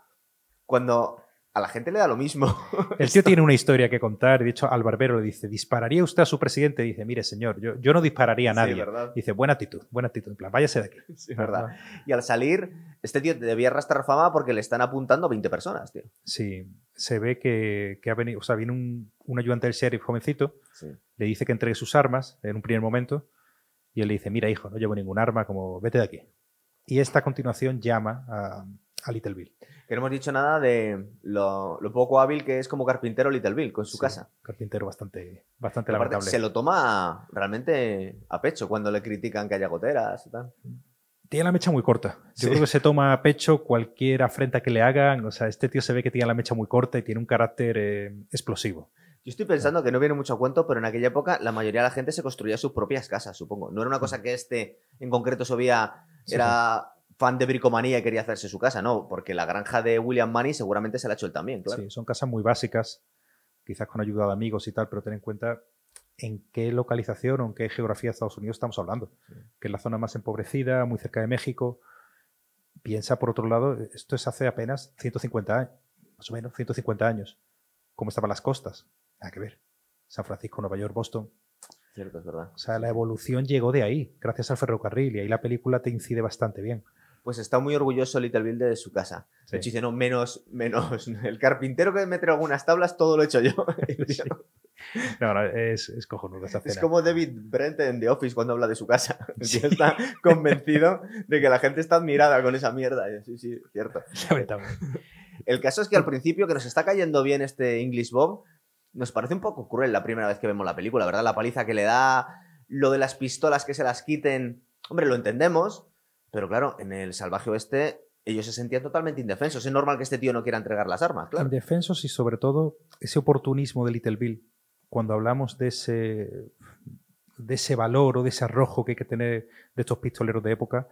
Cuando a la gente le da lo mismo. (laughs) El tío tiene una historia que contar. De hecho, al barbero le dice: ¿Dispararía usted a su presidente? Dice: Mire, señor, yo, yo no dispararía a Sí, nadie. ¿verdad? Dice: Buena actitud, buena actitud. En plan, váyase de aquí. (laughs) Sí, verdad. Y al salir, este tío debía arrastrar fama porque le están apuntando 20 personas, tío. Sí, se ve que, que ha venido, o sea, viene un, un ayudante del sheriff jovencito, Sí. le dice que entregue sus armas en un primer momento y él le dice, mira hijo, no llevo ningún arma, como vete de aquí. Y esta a continuación llama a, a Little Bill. Que no hemos dicho nada de lo, lo poco hábil que es como carpintero Little Bill con su Sí, casa. Carpintero bastante, bastante Aparte, lamentable. se lo toma realmente a pecho cuando le critican que haya goteras y tal. Tiene la mecha muy corta. Yo Sí. creo que se toma a pecho cualquier afrenta que le hagan. O sea, este tío se ve que tiene la mecha muy corta y tiene un carácter eh, explosivo. Yo estoy pensando que no viene mucho a cuento, pero en aquella época la mayoría de la gente se construía sus propias casas, supongo. No era una cosa que este en concreto sabía, Sí, era fan de bricomanía y quería hacerse su casa, no, porque la granja de William Money seguramente se la ha hecho él también, claro. Sí, son casas muy básicas, quizás con ayuda de amigos y tal, pero ten en cuenta en qué localización o en qué geografía de Estados Unidos estamos hablando. Que es la zona más empobrecida, muy cerca de México. Piensa, por otro lado, esto es hace apenas 150 años, más o menos 150 años. ¿Cómo estaban las costas? Nada que ver. San Francisco, Nueva York, Boston. Cierto, es verdad. O sea, la evolución llegó de ahí, gracias al ferrocarril, y ahí la película te incide bastante bien. Pues está muy orgulloso Little Bill de su casa. Sí. De hecho, dice, no, menos, menos. (laughs) El carpintero que mete algunas tablas, todo lo he hecho yo. (laughs) Sí. No, no, es, es cojonudo esa Es escena. como David Brent en The Office cuando habla de su casa. (laughs) Tío está convencido de que la gente está admirada con esa mierda. Sí, sí, cierto. El caso es que al principio, que nos está cayendo bien este English Bob, nos parece un poco cruel la primera vez que vemos la película, ¿verdad? La paliza que le da, lo de las pistolas que se las quiten. Hombre, lo entendemos, pero claro, en el salvaje oeste ellos se sentían totalmente indefensos. Es normal que este tío no quiera entregar las armas, claro. Indefensos y sobre todo ese oportunismo de Little Bill. Cuando hablamos de ese, de ese valor o de ese arrojo que hay que tener de estos pistoleros de época,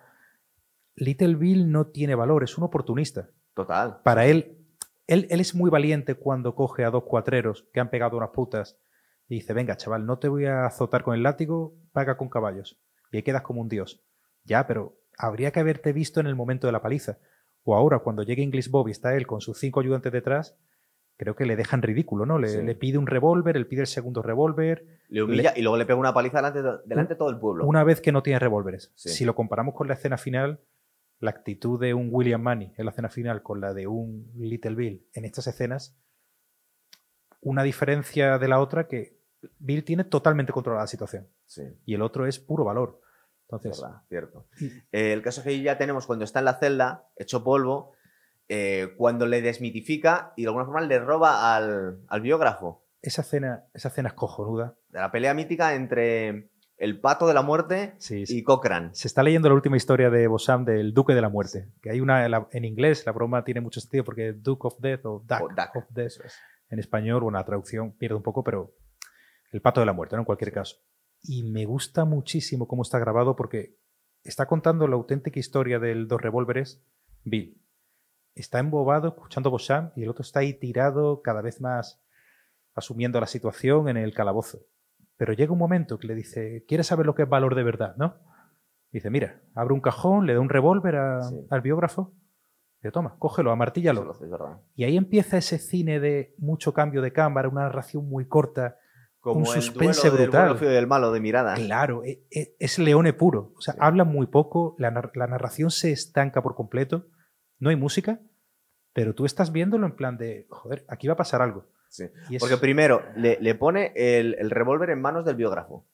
Little Bill no tiene valor, es un oportunista. Total. Para él, él, él es muy valiente cuando coge a dos cuatreros que han pegado unas putas y dice, venga chaval, no te voy a azotar con el látigo, paga con caballos. Y ahí quedas como un dios. Ya, pero habría que haberte visto en el momento de la paliza. O ahora, cuando llegue English Bob y está él con sus cinco ayudantes detrás, creo que le dejan ridículo, ¿no? Le, Sí. le pide un revólver, él pide el segundo revólver, Le humilla y luego le pega una paliza delante de, delante de todo el pueblo. una vez que no tiene revólveres. Sí. Si lo comparamos con la escena final, la actitud de un William Money en la escena final con la de un Little Bill en estas escenas, una diferencia de la otra que Bill tiene totalmente controlada la situación Sí. y el otro es puro valor. Entonces, verdad, cierto. Eh, el caso es que ya tenemos cuando está en la celda, hecho polvo, eh, cuando le desmitifica y de alguna forma le roba al, al biógrafo. esa escena, esa escena es cojonuda. De la pelea mítica entre el pato de la muerte Sí, sí. y Cochrane. Se está leyendo la última historia de Bossam del Duque de la Muerte. Que hay una en inglés, la broma tiene mucho sentido porque Duke of Death o Duck, O Duck, of Death en español, bueno, la traducción pierde un poco, pero el pato de la muerte, ¿no? En cualquier caso. Y me gusta muchísimo cómo está grabado porque está contando la auténtica historia del dos revólveres, Bill. Está embobado escuchando Bosham y el otro está ahí tirado cada vez más asumiendo la situación en el calabozo. Pero llega un momento que le dice, ¿quieres saber lo que es valor de verdad, no? Dice, mira, abre un cajón, le da un revólver Sí. al biógrafo, le toma, cógelo, amartíllalo. verdad. Y ahí empieza ese cine de mucho cambio de cámara, una narración muy corta. Como Un el suspense duelo del brutal. bueno, y del malo de mirada. Claro, e- e- es leone puro. O sea, Sí. habla muy poco, la, nar- la narración se estanca por completo, no hay música, pero tú estás viéndolo en plan de, joder, aquí va a pasar algo. Sí. Es- Porque primero le, le pone el, el revólver en manos del biógrafo.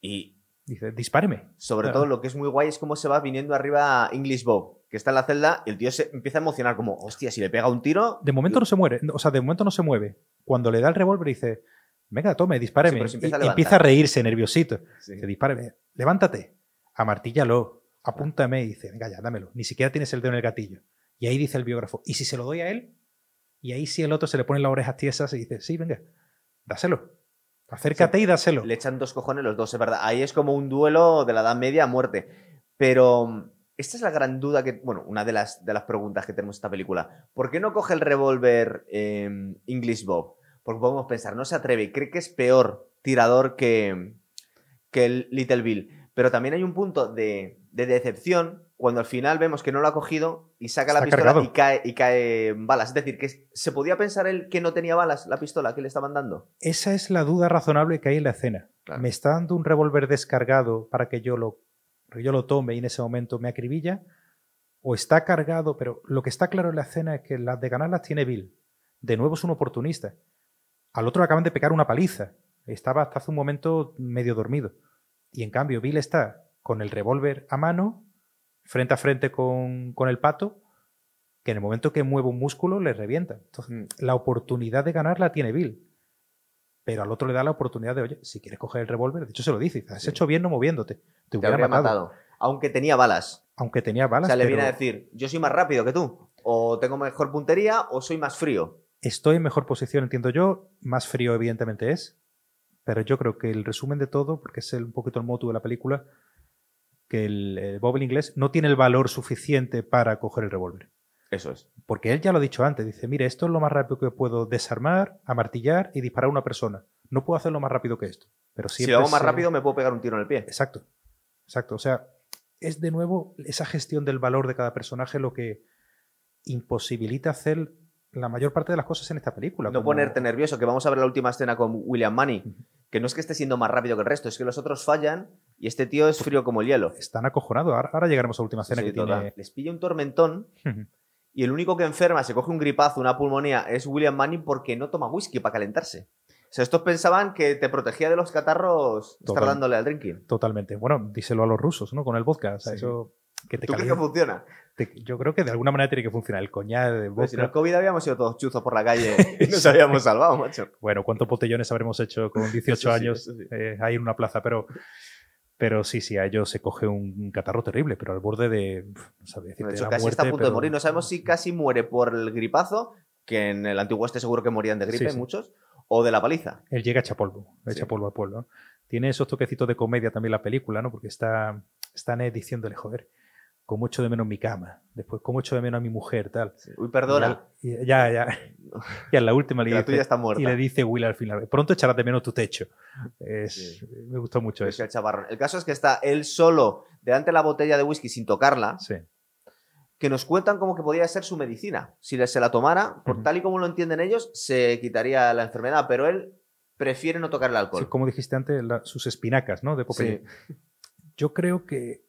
Y dice, dispáreme. sobre Claro. todo lo que es muy guay es cómo se va viniendo arriba English Bob, que está en la celda y el tío se empieza a emocionar como, hostia, si le pega un tiro... De momento no se muere, o sea, de momento no se mueve. Cuando le da el revólver dice, venga, tome, dispáreme. Sí, se empieza Y- a empieza a reírse, nerviosito. Sí. Dice, dispáreme, levántate, amartíllalo, apúntame y dice, venga ya, dámelo. Ni siquiera tienes el dedo en el gatillo. Y ahí dice el biógrafo, ¿y si se lo doy a él? Y ahí sí el otro se le ponen las orejas tiesas y dice, sí, venga. dáselo. Acércate y dáselo. Le echan dos cojones los dos, es verdad. Ahí es como un duelo de la Edad Media a muerte. Pero esta es la gran duda que, bueno, una de las, de las preguntas que tenemos en esta película. ¿Por qué no coge el revólver eh, English Bob? Porque podemos pensar, no se atreve, cree que es peor tirador que, que el Little Bill. Pero también hay un punto de, de decepción cuando al final vemos que no lo ha cogido y saca la pistola cargado. y cae, y cae balas. Es decir, que se podía pensar él que no tenía balas la pistola que le estaban dando. Esa es la duda razonable que hay en la escena. Claro. ¿Me está dando un revólver descargado para que yo lo, que yo lo tome y en ese momento me acribilla? ¿O está cargado? Pero lo que está claro en la escena es que las de ganar las tiene Bill. De nuevo es un oportunista. Al otro le acaban de pegar una paliza. Estaba hasta hace un momento medio dormido. Y en cambio Bill está con el revólver a mano, frente a frente con, con el pato, que en el momento que mueve un músculo le revienta. Entonces, la oportunidad de ganar la tiene Bill. Pero al otro le da la oportunidad de, oye, si quieres coger el revólver, de hecho se lo dice, has Sí. hecho bien no moviéndote. Te Te hubiera matado. matado. Aunque tenía balas. Aunque tenía O balas. sea, le pero viene a decir, yo soy más rápido que tú. O tengo mejor puntería o soy más frío. Estoy en mejor posición, entiendo yo. Más frío, evidentemente, es. Pero yo creo que el resumen de todo, porque es el- un poquito el motu de la película, que el, el Bob el inglés no tiene el valor suficiente para coger el revólver. Eso es. Porque él ya lo ha dicho antes, dice, mire, esto es lo más rápido que puedo desarmar, amartillar y disparar a una persona. No puedo hacerlo más rápido que esto. Pero Si lo hago más rápido me puedo pegar un tiro en el pie. Exacto, exacto. O sea, es de nuevo esa gestión del valor de cada personaje lo que imposibilita hacer la mayor parte de las cosas en esta película. No como- ponerte nervioso, que vamos a ver la última escena con William Money, que no es que esté siendo más rápido que el resto, es que los otros fallan y este tío es frío como el hielo. Están acojonados. Ahora, ahora llegaremos a la última escena Sí, que total. tiene. Les pilla un tormentón y el único que enferma, se coge un gripazo, una pulmonía, es William Manning porque no toma whisky para calentarse. O sea, estos pensaban que te protegía de los catarros estar dándole al drinking. Totalmente. Bueno, díselo a los rusos, ¿no? Con el vodka. O sea, Sí. eso que te ¿Tú crees que funciona? Te- Yo creo que de alguna manera tiene que funcionar. El coñac, el Pues si vodka. COVID habíamos ido todos chuzos por la calle (laughs) y nos habíamos salvado, macho. Bueno, ¿cuántos botellones habremos hecho con 18 sí, años sí. eh, ahí en una plaza? Pero, pero sí, sí, a ellos se coge un catarro terrible, pero al borde de. No sabría decirte, De hecho, la casi muerte, está a punto de morir. No sabemos si casi muere por el gripazo, que en el antiguo este seguro que morían de gripe Sí, muchos, o de la paliza. Él llega hecha polvo, echa Sí. polvo al pueblo. ¿no? Tiene esos toquecitos de comedia también la película, ¿no? Porque está, está Ned diciéndole, joder, como echo de menos mi cama, después como echo de menos a mi mujer, tal. Uy, perdona, Y ya, ya, (laughs) ya en la última le la dice, tuya está muerta. y le dice Will al final, pronto echarás de menos tu techo. Es- Sí. Me gustó mucho Es eso. el chavarrón. El caso es que está él solo delante de la botella de whisky sin tocarla, Sí. que nos cuentan como que podía ser su medicina. Si se la tomara, por tal y como lo entienden ellos, se quitaría la enfermedad, pero él prefiere no tocar el Sí, alcohol. como dijiste antes, la- sus espinacas, ¿no? De Popeye. Sí. Yo creo que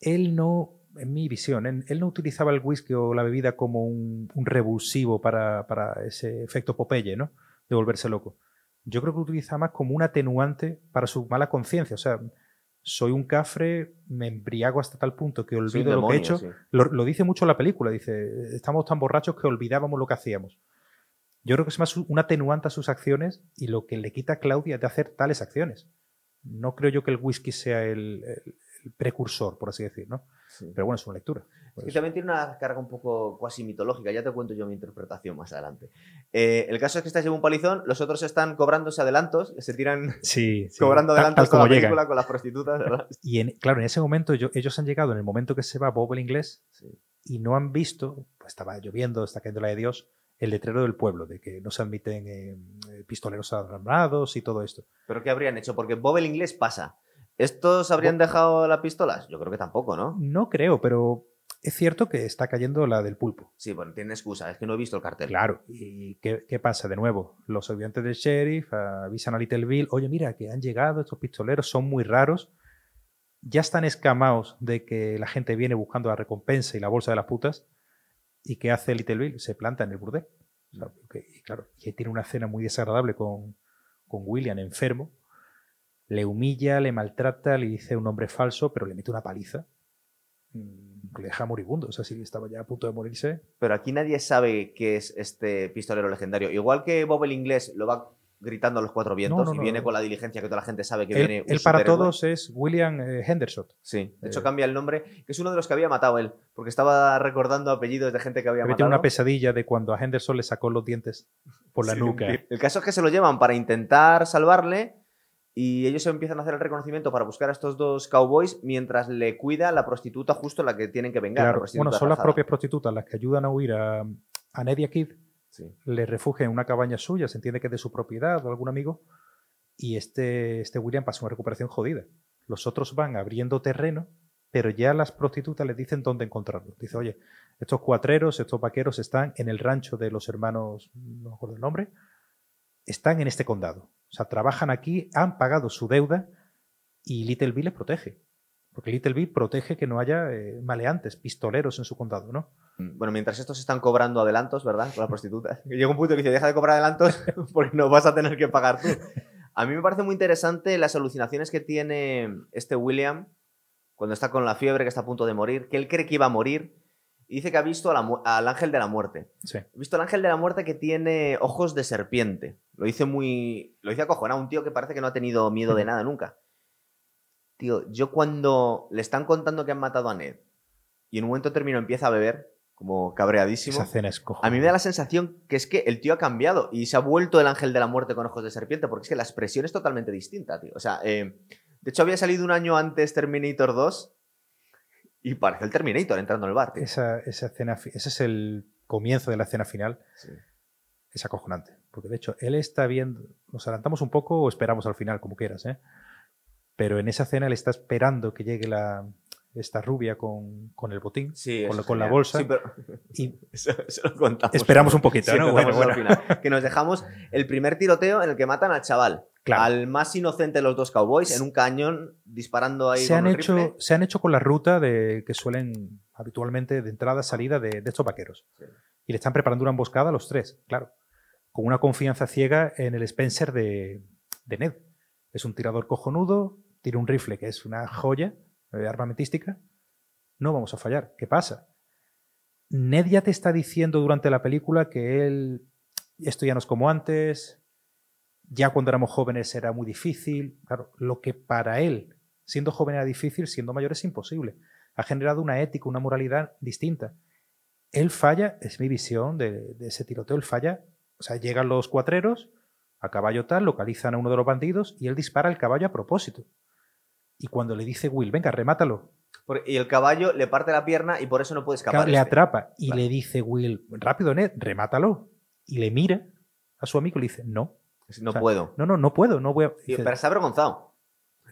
él no, en mi visión, él, no utilizaba el whisky o la bebida como un, un revulsivo para, para ese efecto Popeye, ¿no? De volverse loco. Yo creo que lo utiliza más como un atenuante para su mala conciencia. O sea, soy un cafre, me embriago hasta tal punto que olvido lo que he hecho. sí. Lo, lo dice mucho la película, dice, estamos tan borrachos que olvidábamos lo que hacíamos. Yo creo que es más un atenuante a sus acciones y lo que le quita a Claudia de hacer tales acciones. No creo yo que el whisky sea el precursor, por así decir, ¿no? Sí. Pero bueno, es una lectura. Y también tiene una carga un poco cuasi mitológica, ya te cuento yo mi interpretación más adelante. Eh, el caso es que esta lleva un palizón, los otros están cobrándose adelantos, se tiran (laughs) Sí, sí. cobrando adelantos como la llegan. película con las prostitutas, ¿verdad? (laughs) Y en- claro, en ese momento yo- ellos han llegado en el momento que se va Bob el inglés y no han visto, pues estaba lloviendo, está cayendo la de Dios, el letrero del pueblo, de que no se admiten eh, pistoleros armados y todo esto. ¿Pero qué habrían hecho? Porque Bob el inglés pasa. ¿Estos habrían dejado las pistolas? Yo creo que tampoco, ¿no? No creo, pero es cierto que está cayendo la del pulpo. Sí, bueno, tiene excusa, es que no he visto el cartel. Claro, ¿y qué, qué pasa de nuevo? Los ayudantes del sheriff avisan a Little Bill, oye, mira, que han llegado estos pistoleros, son muy raros, ya están escamados de que la gente viene buscando la recompensa y la bolsa de las putas, ¿y qué hace Little Bill? Se planta en el burdel. O sea, que- y claro, y tiene una escena muy desagradable con, con William enfermo, le humilla, le maltrata, le dice un nombre falso, pero le mete una paliza. mm, Le deja moribundo, o sea, si estaba ya a punto de morirse, Pero aquí nadie sabe qué es este pistolero legendario. Igual que Bob el inglés lo va gritando a los cuatro vientos no, y no, viene con la diligencia que toda la gente sabe que él, viene. él para superhéroe. todos es William eh, Henderson. Sí, de hecho Eh. cambia el nombre, que es uno de los que había matado él, porque estaba recordando apellidos de gente que había matado. tenido una pesadilla de cuando a Henderson le sacó los dientes por la Sí, nuca. El caso es que se lo llevan para intentar salvarle y ellos empiezan a hacer el reconocimiento para buscar a estos dos cowboys mientras le cuida la prostituta justo la que tienen que vengar. la Claro, bueno, son las propias prostitutas las que ayudan a huir a, a Ned y a Kid, Sí. le refugian en una cabaña suya, se entiende que es de su propiedad o algún amigo, y este, este William pasa una recuperación jodida. Los otros van abriendo terreno, pero ya las prostitutas les dicen dónde encontrarlo. Dice, oye, estos cuatreros, estos vaqueros están en el rancho de los hermanos, no me acuerdo el nombre, están en este condado. O sea, trabajan aquí, han pagado su deuda y Little Bill les protege. Porque Little Bill protege que no haya eh, maleantes, pistoleros en su condado, ¿no? Bueno, mientras estos están cobrando adelantos, ¿verdad? Con la (laughs) prostituta. Llega un punto que dice, deja de cobrar adelantos (laughs) porque no vas a tener que pagar tú. A mí me parece muy interesante las alucinaciones que tiene este William cuando está con la fiebre, que está a punto de morir, que él cree que iba a morir y dice que ha visto a la mu- al ángel de la muerte. Sí. He visto al ángel de la muerte que tiene ojos de serpiente. Lo dice muy. Lo dice acojonado, un tío que parece que no ha tenido miedo de (laughs) nada nunca. Tío, yo cuando le están contando que han matado a Ned y en un momento termino empieza a beber, como cabreadísimo. Esa cena es A mí me da la sensación que es que el tío ha cambiado y se ha vuelto el ángel de la muerte con ojos de serpiente, porque es que la expresión es totalmente distinta, tío. O sea, eh, de hecho había salido un año antes Terminator 2 y parece el Terminator entrando en el bar, tío. Esa, esa escena, ese es el comienzo de la escena final. Sí. Es acojonante. Porque de hecho, él está viendo. Nos adelantamos un poco o esperamos al final, como quieras, ¿eh? Pero en esa escena él está esperando que llegue la, esta rubia con, con el botín, Sí, con, con la bolsa. Sí, pero y (laughs) eso, eso lo contamos. esperamos un poquito, ¿no? Bueno, bueno. al final. Que nos dejamos el primer tiroteo en el que matan al chaval. Claro. Al más inocente de los dos cowboys, en un cañón, disparando ahí se con han, un hecho, rifle. se han hecho con la ruta de, que suelen habitualmente de entrada salida de, de estos vaqueros. Sí. Y le están preparando una emboscada a los tres, claro. Con una confianza ciega en el Spencer de, de Ned. Es un tirador cojonudo, tira un rifle que es una joya eh, armamentística. No vamos a fallar. ¿Qué pasa? Ned ya te está diciendo durante la película que él, esto ya no es como antes, ya cuando éramos jóvenes era muy difícil. Claro, lo que para él, siendo joven era difícil, siendo mayor es imposible. Ha generado una ética, una moralidad distinta. Él falla, es mi visión de, de ese tiroteo, él falla. O sea, llegan los cuatreros a caballo tal, localizan a uno de los bandidos y él dispara al caballo a propósito. Y cuando le dice Will, venga, remátalo, Y el caballo le parte la pierna y por eso no puede escapar. Le este. atrapa y le dice Will, rápido Ned, remátalo. Y le mira a su amigo y le dice, no, No O sea, puedo. no, no, no puedo, no voy a... Dice, pero está avergonzado.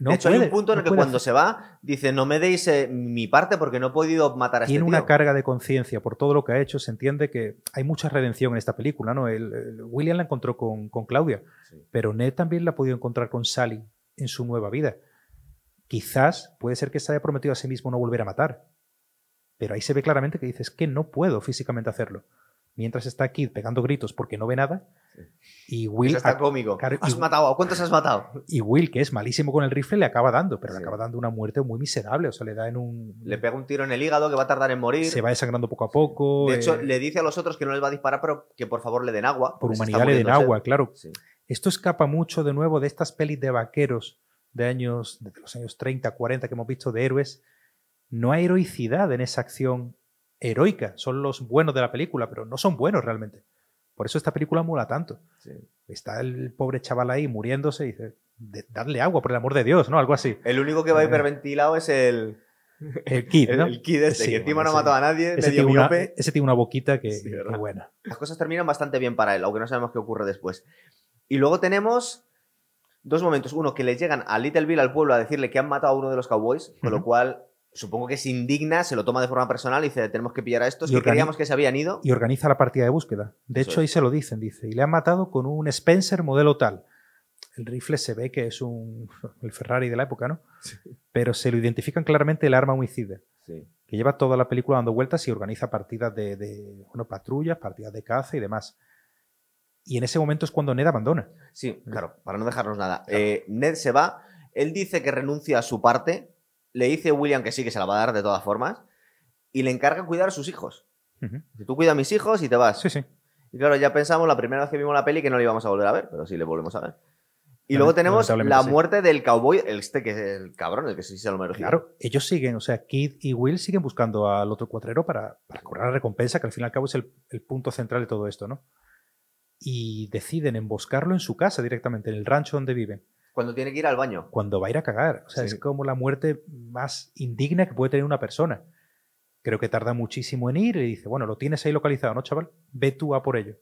no de hecho, hay un punto en no el que cuando hacer". se va, dice, no me deis eh, mi parte porque no he podido matar a este Tiene una tío". carga de conciencia por todo lo que ha hecho, se entiende que hay mucha redención en esta película, ¿no? El- el- William la encontró con, con Claudia, Sí. pero Ned también la ha podido encontrar con Sally en su nueva vida. Quizás puede ser que se haya prometido a sí mismo no volver a matar, pero ahí se ve claramente que dices que no puedo físicamente hacerlo. Mientras está Kid pegando gritos porque no ve nada, y Will, está cómico. ¿Has matado? ¿A cuántos has matado? y Will, que es malísimo con el rifle, le acaba dando, pero Sí. le acaba dando una muerte muy miserable. O sea, le da en un. Le pega un tiro en el hígado que va a tardar en morir. se va desangrando poco a poco. De hecho, eh, le dice a los otros que no les va a disparar, pero que por favor le den agua. por humanidad le den agua, claro. Sí. Esto escapa mucho de nuevo de estas pelis de vaqueros de años, de los años 30, 40 que hemos visto de héroes. No hay heroicidad en esa acción heroica. Son los buenos de la película, pero no son buenos realmente. Por eso esta película mola tanto. Sí. Está el pobre chaval ahí muriéndose y dice, "De- dadle agua, por el amor de Dios, ¿no? Algo así. El único que va Eh. hiperventilado es el, El kid, ¿no? el kid este, Sí, que encima bueno, no ha matado a nadie, Ese tiene, una, ese tiene una boquita que, Sí, buena. Las cosas terminan bastante bien para él, aunque no sabemos qué ocurre después. Y luego tenemos dos momentos. Uno, que le llegan a Little Bill, al pueblo, a decirle que han matado a uno de los cowboys, con lo cual supongo que se indigna, se lo toma de forma personal y dice, tenemos que pillar a estos Y que creíamos que se habían ido. y organiza la partida de búsqueda. De Eso hecho, ahí se lo dicen, dice, y le han matado con un Spencer modelo tal. El rifle se ve que es un (laughs) el Ferrari de la época, ¿no? Pero se lo identifican claramente el arma homicida, Sí. que lleva toda la película dando vueltas y organiza partidas de, de, bueno, patrullas, partidas de caza y demás. Y en ese momento es cuando Ned abandona. Sí, claro, para no dejarnos nada. Eh, Ned se va, él dice que renuncia a su parte, le dice William que sí, que se la va a dar de todas formas, y le encarga cuidar a sus hijos. Dice, tú cuida a mis hijos y te vas. Sí, sí. Y claro, ya pensamos la primera vez que vimos la peli que no la íbamos a volver a ver, pero sí le volvemos a ver. Y luego tenemos la sí. muerte del cowboy, el este que es el cabrón, el que sí se lo merecía. Claro, ellos siguen, o sea, Kid y Will siguen buscando al otro cuatrero para, para cobrar la recompensa, que al fin y al cabo es el, el punto central de todo esto, ¿no? y deciden emboscarlo en su casa directamente, en el rancho donde viven. Cuando tiene que ir al baño. Cuando va a ir a cagar. O sea, Sí. es como la muerte más indigna que puede tener una persona. Creo que tarda muchísimo en ir y dice, bueno, lo tienes ahí localizado, ¿no, chaval? Ve tú a por ello.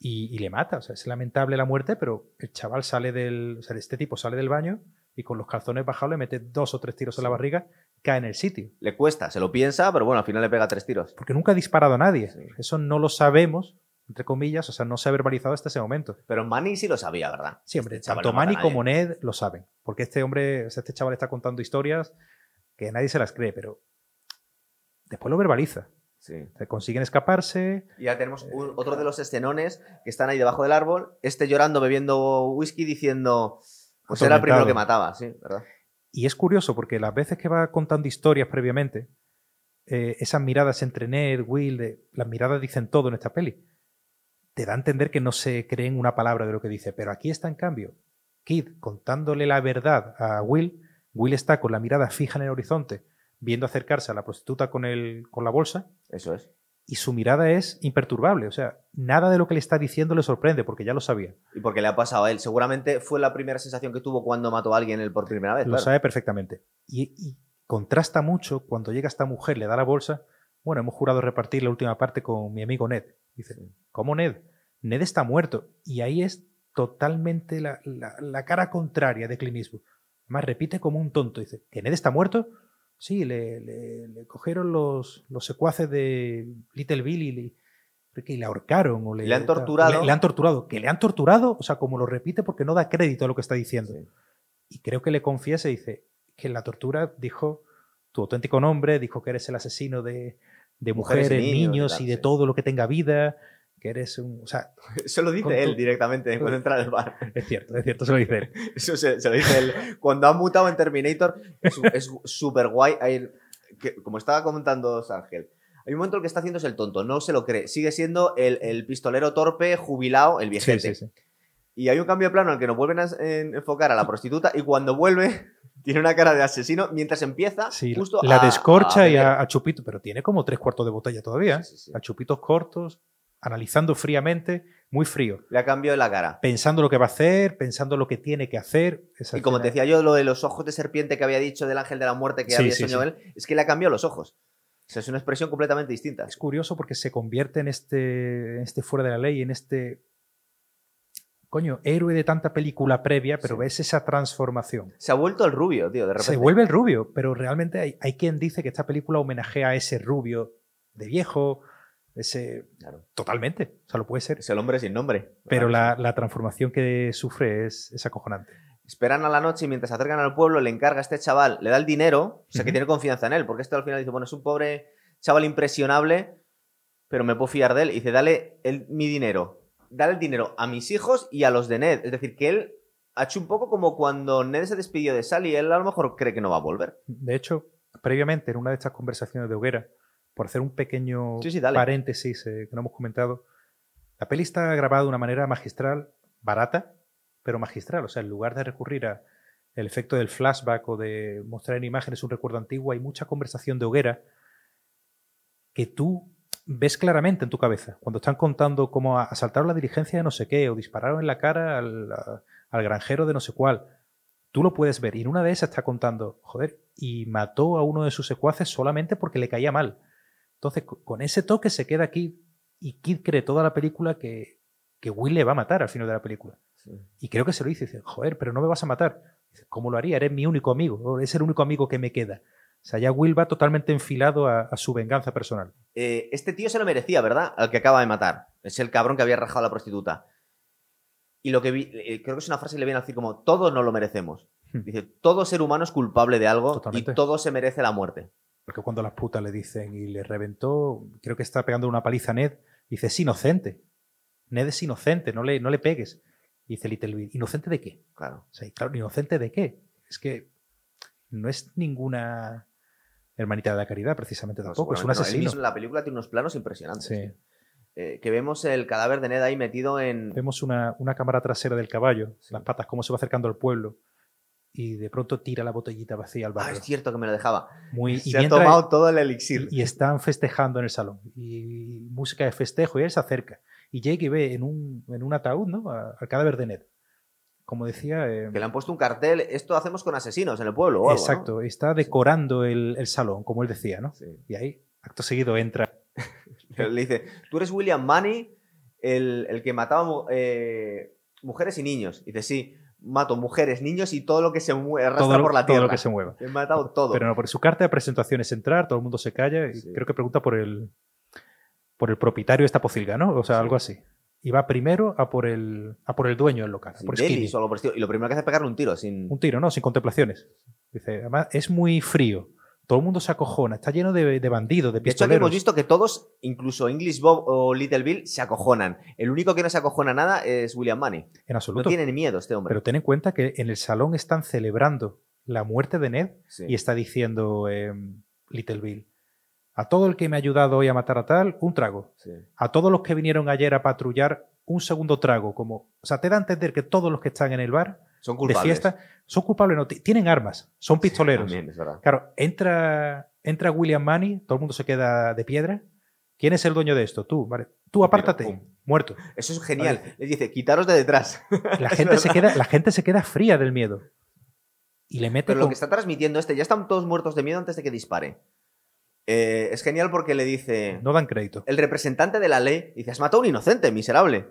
Y, y le mata. O sea, es lamentable la muerte, pero el chaval sale del. O sea, este tipo sale del baño y con los calzones bajados le mete dos o tres tiros en la barriga, cae en el sitio. Le cuesta, se lo piensa, pero bueno, al final le pega tres tiros. Porque nunca ha disparado a nadie. Sí. Eso no lo sabemos, entre comillas, o sea, no se ha verbalizado hasta ese momento. Pero Manny sí lo sabía, ¿verdad? Sí, hombre, Este tanto Manny como Ned lo saben. Porque este hombre, o sea, este chaval está contando historias que nadie se las cree, pero después lo verbaliza. Sí. Consiguen escaparse. Y ya tenemos un- otro de los escenones que están ahí debajo del árbol, este llorando, bebiendo whisky, diciendo, pues era el primero que mataba, sí, ¿verdad? Y es curioso porque las veces que va contando historias previamente, eh, esas miradas entre Ned, Will, de- las miradas dicen todo en esta peli. Te da a entender que no se creen una palabra de lo que dice. Pero aquí está, en cambio, Kid contándole la verdad a Will. Will está con la mirada fija en el horizonte, viendo acercarse a la prostituta con, el, con la bolsa. Eso es. Y su mirada es imperturbable. O sea, nada de lo que le está diciendo le sorprende porque ya lo sabía. Y porque le ha pasado a él. Seguramente fue la primera sensación que tuvo cuando mató a alguien él por primera vez. Lo claro. sabe perfectamente. Y, y contrasta mucho cuando llega esta mujer, le da la bolsa. Bueno, hemos jurado repartir la última parte con mi amigo Ned. Dice, ¿cómo Ned? Ned está muerto. Y ahí es totalmente la, la- la cara contraria de Clint Eastwood. Además, repite como un tonto. Dice, ¿que Ned está muerto? Sí, le, le- le cogieron los, los secuaces de Little Billy y le, que le ahorcaron. O le, Le han torturado. Le, han torturado. ¿Que le han torturado? O sea, como lo repite porque no da crédito a lo que está diciendo Sí. y creo que le confiesa y dice que en la tortura dijo tu auténtico nombre, dijo que eres el asesino de, de Mujeres mujeres, niños y niños, tal, y de sí. todo lo que tenga vida, que eres un... O sea, (laughs) Eso lo dice él tu- directamente cuando (laughs) entra al bar. es cierto, es cierto, se lo dice él. (laughs) Eso se, se lo dice él. Cuando ha mutado en Terminator, es súper guay. Hay- que- Como estaba comentando Ángel, hay un momento en el que está haciendo es el tonto, no se lo cree. Sigue siendo el, el pistolero torpe, jubilado, el Sí, viejete. sí, sí. Y hay un cambio de plano en el que nos vuelven a en- enfocar a la prostituta y cuando vuelve (laughs) tiene una cara de asesino mientras empieza Sí, justo la a- descorcha a y a, a Chupito, pero tiene como tres cuartos de botella todavía. Sí, a chupitos cortos, analizando fríamente, muy frío, Le ha cambiado la cara. pensando lo que va a hacer, pensando lo que tiene que hacer. Y como te decía yo, lo de los ojos de serpiente que había dicho del ángel de la muerte que había soñado él, es que le ha cambiado los ojos. O sea, es una expresión completamente distinta. es curioso porque se convierte en este, en este fuera de la ley, en este coño, héroe de tanta película previa, pero Sí. ves esa transformación. Se ha vuelto el rubio, tío, de repente. Se vuelve el rubio, pero realmente hay, hay quien dice que esta película homenajea a ese rubio de viejo, ese Claro. totalmente, o sea, lo puede ser, Es el hombre sin nombre. pero la, la transformación que sufre es, es acojonante. Esperan a la noche y mientras se acercan al pueblo le encarga a este chaval, le da el dinero, o sea que tiene confianza en él, porque este al final dice, bueno, es un pobre chaval impresionable, pero me puedo fiar de él. Y dice, dale el- mi dinero, dale el dinero a mis hijos y a los de Ned. Es decir, que él ha hecho un poco como cuando Ned se despidió de Sally, él a lo mejor cree que no va a volver. De hecho, previamente en una de estas conversaciones de hoguera, por hacer un pequeño Sí, sí, dale. paréntesis eh, que no hemos comentado, la peli está grabada de una manera magistral, barata, pero magistral. O sea, en lugar de recurrir a el efecto del flashback o de mostrar en imágenes un recuerdo antiguo, hay mucha conversación de hoguera que tú ves claramente en tu cabeza. Cuando están contando cómo asaltaron la diligencia de no sé qué, o dispararon en la cara al, al granjero de no sé cuál. Tú lo puedes ver. Y en una de esas está contando, joder, y mató a uno de sus secuaces solamente porque le caía mal. Entonces, co- con ese toque se queda Kid y Kid cree toda la película que, que Will le va a matar al final de la película. Y creo que se lo dice, dice, joder, pero no me vas a matar. Dice, ¿Cómo lo haría? Eres mi único amigo, es el único amigo que me queda. O sea, ya Will va totalmente enfilado a, a su venganza personal. Eh, este tío se lo merecía, ¿verdad? Al que acaba de matar. Es el cabrón que había rajado a la prostituta. Y lo que vi, eh, creo que es una frase que le viene a decir como, todos no lo merecemos. Hmm. Dice, todo ser humano es culpable de algo Totalmente. y todo se merece la muerte. Porque cuando las putas le dicen y le reventó, creo que está pegando una paliza a Ned, dice, es inocente. Ned es inocente, no le, no le pegues. Y dice Little Bill, ¿inocente de qué? Claro. O sea, y claro, ¿inocente de qué? Es que no es ninguna hermanita de la caridad, precisamente No, tampoco, es un no. Asesino. mismo la película tiene unos planos impresionantes. Sí. Eh, que vemos el cadáver de Ned ahí metido en... Vemos una, una cámara trasera del caballo, Sí. las patas, cómo se va acercando al pueblo, y de pronto tira la botellita vacía al Ah, barrio. es cierto que me lo dejaba. Muy, y, se ha mientras- tomado todo el elixir. y- y están festejando en el salón. Y música de festejo, y él se acerca. y Jake ve en un, en un ataúd, ¿no? Al cadáver de Ned. Como decía... eh, Que le han puesto un cartel, esto hacemos con asesinos en el pueblo o algo, ¿no? exacto, está decorando el, el salón, como él decía, ¿no? Sí. Y ahí, acto seguido, entra... (laughs) Le dice, tú eres William Money, el, el que mataba eh, mujeres y niños. Y dice, sí, mato mujeres, niños y todo lo que se mue- arrastra Todo, lo- por la todo tierra. lo que se mueva. He matado todo. Pero no, por su carta de presentación es entrar, todo el mundo se calla y Sí. creo que pregunta por el por el propietario de esta pocilga, ¿no? O sea, Sí. algo así. Y va primero a por el a por el dueño del local, por Delis o algo por. Y lo primero que hace es pegarle un tiro sin... Un tiro, ¿no? Sin contemplaciones. Dice, además es muy frío. Todo el mundo se acojona, está lleno de, de bandidos, de De hecho, hemos pistoleros. visto que todos, incluso English Bob o Little Bill, se acojonan. El único que no se acojona nada es William Money. en No absoluto. tiene ni miedo este hombre. Pero ten en cuenta que en el salón están celebrando la muerte de Ned Sí. y está diciendo eh, Little Bill, a todo el que me ha ayudado hoy a matar a tal, un trago. Sí. a todos los que vinieron ayer a patrullar un segundo trago, como, o sea, te da a entender que todos los que están en el bar Son de culpables. fiesta son culpables, no, ti- tienen armas, son pistoleros. También, es verdad. Claro, entra, entra William Money, todo el mundo se queda de piedra. ¿Quién es el dueño de esto? Tú, vale. Tú apártate, muerto. Eso es genial. Vale. Les dice, quitaros de detrás. (laughs) La gente, se queda, la gente se queda fría del miedo. Y le mete Pero lo que está transmitiendo este, ya están todos muertos de miedo antes de que dispare. Eh, es genial porque le dice, No dan crédito. el representante de la ley, dice, has matado a un inocente, miserable.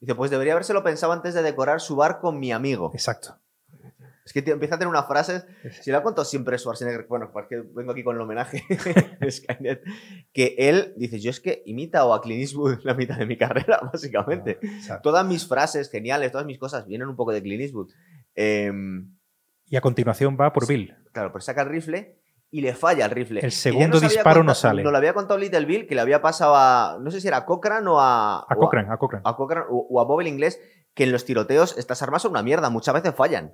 Dice, pues debería habérselo pensado antes de decorar su bar con mi amigo. Exacto. Es que empieza a tener unas frases, si la ha contado siempre Schwarzenegger, bueno, porque vengo aquí con el homenaje (laughs) de Skynet, que él dice, yo es que he imitado a Clint Eastwood (laughs) la mitad de mi carrera, (laughs) básicamente. Todas mis frases geniales, todas mis cosas vienen un poco de Clint Eastwood. Em, y a continuación va por Bill. Claro, pues saca el rifle y le falla el rifle. El segundo disparo no sale. Nos lo había contado Little Bill que le había pasado a. No sé si era a Cochrane o a. A o Cochrane, a Cochrane. A, Cochrane o, o a Bob el inglés, que en los tiroteos estas armas son una mierda, muchas veces fallan.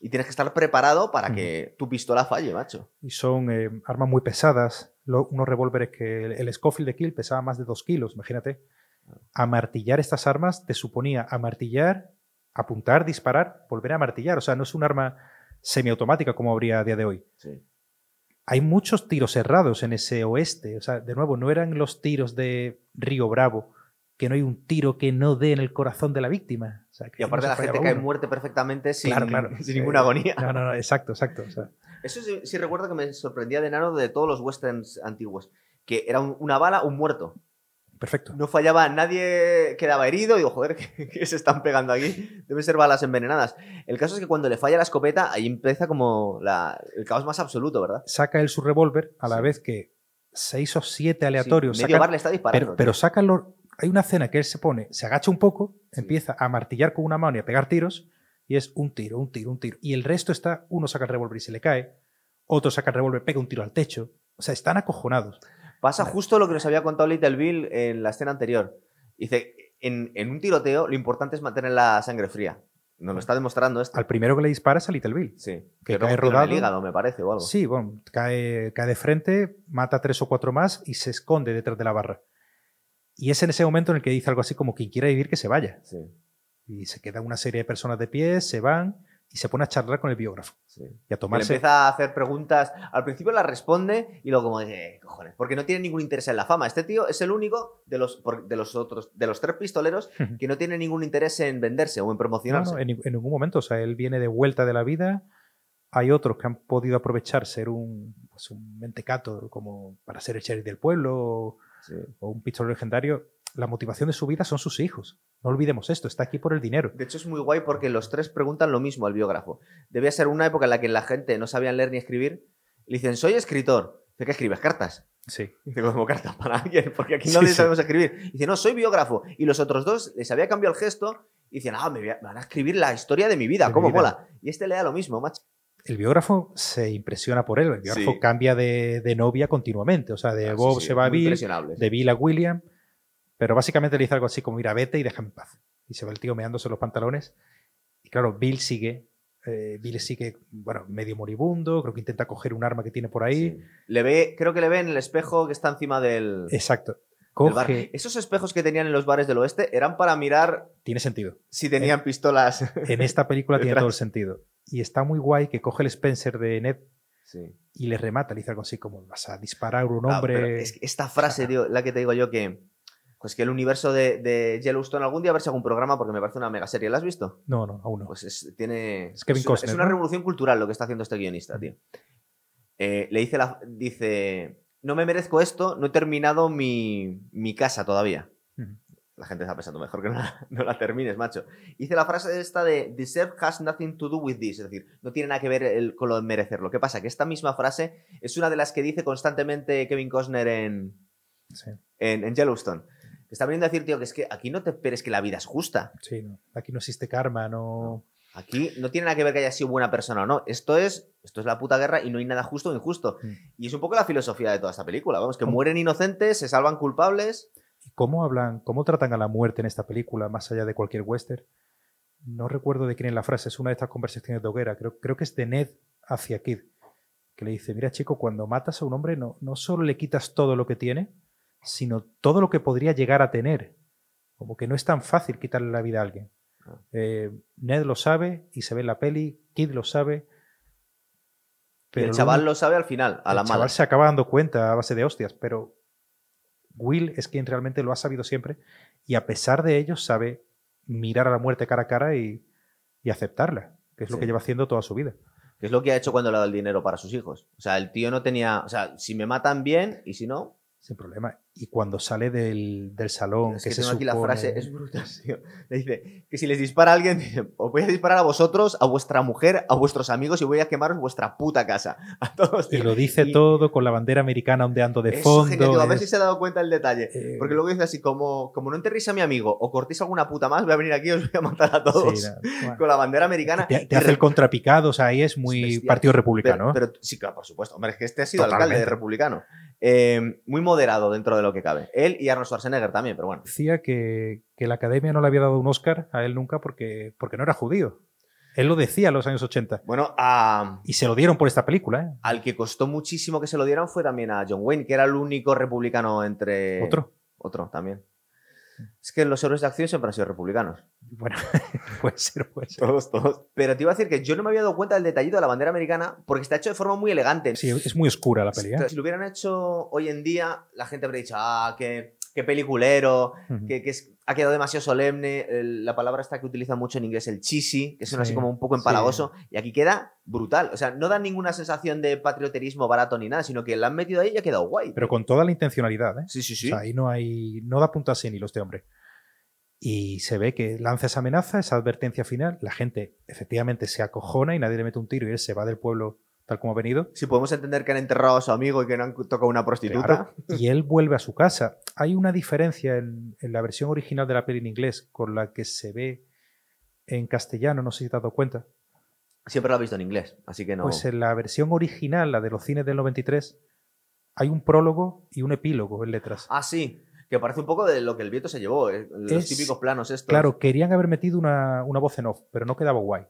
Y tienes que estar preparado para que tu pistola falle, macho. y son eh, armas muy pesadas. Lo- unos revólveres que el, el Scofield de Kill pesaba más de 2 kilos, imagínate. Amartillar estas armas te suponía amartillar, apuntar, disparar, volver a amartillar. O sea, no es un arma semiautomática como habría a día de hoy. Sí. Hay muchos tiros errados en ese oeste. O sea, de nuevo, no eran los tiros de Río Bravo, que no hay un tiro que no dé en el corazón de la víctima. O sea, que Y aparte no la gente cae muerte perfectamente sin, Claro, claro. (laughs) sin Sí. ninguna agonía. No, no, no, exacto, exacto. o sea, Eso sí, sí recuerdo que me sorprendía de enano de todos los westerns antiguos. Que era un- una bala, un muerto. Perfecto. No fallaba, nadie quedaba herido. Digo, joder, (laughs) ¿qué, se están pegando aquí? Deben ser balas envenenadas. El caso es que cuando le falla la escopeta, ahí empieza como la- el caos más absoluto, ¿verdad? Saca él su revólver a la Sí. vez que seis o siete aleatorios Sí, medio sacan- bar le está disparando. Pero, pero sacan los. Hay una escena que él se pone, se agacha un poco, Sí. empieza a martillar con una mano y a pegar tiros, y es un tiro, un tiro, un tiro. Y el resto está, uno saca el revólver y se le cae, otro saca el revólver, pega un tiro al techo. O sea, están acojonados. Pasa justo lo que nos había contado Little Bill en la escena anterior. Dice, en, en un tiroteo lo importante es mantener la sangre fría. Nos lo está demostrando esto. Al primero que le dispara es a Little Bill. Sí. que Creo cae tiene en rodado. el hígado, me parece, o algo. Sí, bueno, cae, cae de frente, mata tres o cuatro más y se esconde detrás de la barra. Y es en ese momento en el que dice algo así como quien quiera vivir que se vaya. Sí, Y se queda una serie de personas de pie, se van y se pone a charlar con el biógrafo. sí. Y a Que Le tomarse... empieza a hacer preguntas. Al principio las responde y luego como de "Eh, cojones. Porque no tiene ningún interés en la fama. Este tío es el único de los, de los otros, de los tres pistoleros que no tiene ningún interés en venderse o en No, promocionarse. no, en, ni- en ningún momento. O sea, él viene de vuelta de la vida. Hay otros que han podido aprovechar ser un, pues, un mentecato como para ser el sheriff del pueblo Sí. o un pistolero legendario. La motivación de su vida son sus hijos. No olvidemos esto, está aquí por el dinero. De hecho, es muy guay porque los tres preguntan lo mismo al biógrafo. Debía ser una época en la que la gente no sabía leer ni escribir. Le dicen, soy escritor. Dice, ¿qué escribes? ¿Cartas? Sí. Dice, como cartas para alguien, porque aquí nadie sí. sabemos escribir. Dice, no, soy biógrafo. Y los otros dos les había cambiado el gesto y dicen, ah, me, van a escribir la historia de mi vida, De mi ¿cómo vida. mola? Y este lea lo mismo, macho. El biógrafo se impresiona por él. El biógrafo Sí. cambia de, de novia continuamente. O sea, de Ah, Bob se va a Bill, de Bill a William. Pero básicamente le dice algo así como, mira, vete y déjame en paz. Y se va el tío meándose los pantalones. Y claro, Bill sigue. eh, Bill sigue, bueno, medio moribundo. Creo que intenta coger un arma que tiene por ahí. Sí. Le ve, creo que le ve en el espejo que está encima del, Exacto. del bar. Coge. Esos espejos que tenían en los bares del oeste eran para mirar Tiene sentido. si tenían pistolas. (laughs) En esta película tiene todo el sentido. Y está muy guay que coge el Spencer de Ned Sí. y le remata. Le dice algo así como, vas a disparar a un hombre. pero es que esta frase, tío, la que te digo yo que Pues que el universo de, de Yellowstone algún día a ver si hago un programa porque me parece una mega serie. ¿La has visto? No, no, aún no. Pues es, tiene. Es Kevin es una, Costner, es una revolución cultural lo que está haciendo este guionista, tío. Eh, le dice la. Dice. No me merezco esto, no he terminado mi, mi casa todavía. La gente está pensando, mejor que no la, no la termines, macho. Dice la frase esta de Deserve has nothing to do with this, es decir, no tiene nada que ver el- con lo de merecerlo. ¿Qué pasa? Que esta misma frase es una de las que dice constantemente Kevin Costner en, Sí, en, en Yellowstone. Está veniendo a decir, tío, que es que aquí no te esperes que la vida es justa. sí, no. Aquí no existe karma, no. Aquí no tiene nada que ver que haya sido buena persona o no. Esto es, esto es la puta guerra y no hay nada justo o injusto. Mm. Y es un poco la filosofía de toda esta película. Vamos, que ¿Cómo? mueren inocentes, se salvan culpables. ¿Y cómo hablan, cómo tratan a la muerte en esta película, más allá de cualquier western? No recuerdo de quién es la frase, es una de estas conversaciones de hoguera, creo, creo que es de Ned hacia Kid, que le dice, mira chico, cuando matas a un hombre no, no solo le quitas todo lo que tiene, sino todo lo que podría llegar a tener. Como que no es tan fácil quitarle la vida a alguien. Ah. Eh, Ned lo sabe y se ve en la peli, Kid lo sabe. el lo chaval lo sabe al final, a la el mala. chaval se acaba dando cuenta a base de hostias, pero Will es quien realmente lo ha sabido siempre y a pesar de ello sabe mirar a la muerte cara a cara y, y aceptarla, que es lo que lleva haciendo toda su vida. Que es lo que ha hecho cuando le ha dado el dinero para sus hijos. O sea, el tío no tenía. O sea, si me matan bien y si no. Sin problema. Y cuando sale del, del salón, Es que, que se tengo aquí la supone- frase, es brutal, tío. Le dice que si les dispara a alguien, dice, (laughs) os voy a disparar a vosotros, a vuestra mujer, a vuestros amigos y voy a quemaros vuestra puta casa. (laughs) A todos. Y lo dice Y- todo con la bandera americana ondeando de Eso, fondo. genial, tío, a ver es- si se ha dado cuenta el detalle. eh, Porque luego dice así, como, como no enterréis a mi amigo o cortéis alguna puta más, voy a venir aquí y os voy a matar a todos. sí, no, (laughs) bueno. Con la bandera americana. te, te hace el contrapicado, o sea, ahí es muy bestial. partido republicano. Pero, pero- sí, claro, por supuesto. Hombre, es que este ha sido alcalde Totalmente. republicano. Eh, muy moderado dentro de lo que cabe. Él y Arnold Schwarzenegger también, pero bueno. Decía que, que la academia no le había dado un Oscar a él nunca porque, porque no era judío. Él lo decía en los años 80. Bueno, a- Y se lo dieron por esta película, ¿eh? al que costó muchísimo que se lo dieran fue también a John Wayne, que era el único republicano entre. Otro. Otro también. Es que los héroes de acción siempre han sido republicanos. Bueno, (laughs) puede ser, puede ser. Todos, todos. Pero te iba a decir que yo no me había dado cuenta del detallito de la bandera americana porque está hecho de forma muy elegante. Sí, es muy oscura la peli, ¿eh? Si lo hubieran hecho hoy en día, la gente habría dicho, ah, qué, qué peliculero, Ujú. que, que es- ha quedado demasiado solemne. El- la palabra esta que utilizan mucho en inglés, el cheesy, que suena Sí, así como un poco empalagoso. Y aquí queda brutal. O sea, no da ninguna sensación de patrioterismo barato ni nada, sino que la han metido ahí y ha quedado guay. Pero con toda la intencionalidad, ¿eh? Sí, sí, O sí. sea, ahí no hay. No da punta sin hilo este hombre. Y se ve que lanza esa amenaza, esa advertencia final. La gente efectivamente se acojona y nadie le mete un tiro y él se va del pueblo tal como ha venido. Si podemos entender que han enterrado a su amigo y que no han tocado una prostituta. Claro, y él vuelve a su casa. Hay una diferencia en, en la versión original de la peli en inglés con la que se ve en castellano, no sé si te has dado cuenta. Siempre lo ha visto en inglés, así que no. Pues en la versión original, la de los cines del 93, hay un prólogo y un epílogo en letras. Ah, sí. Que parece un poco de lo que el viento se llevó, eh, los Es- típicos planos estos. Claro, querían haber metido una, una voz en off, pero no quedaba guay.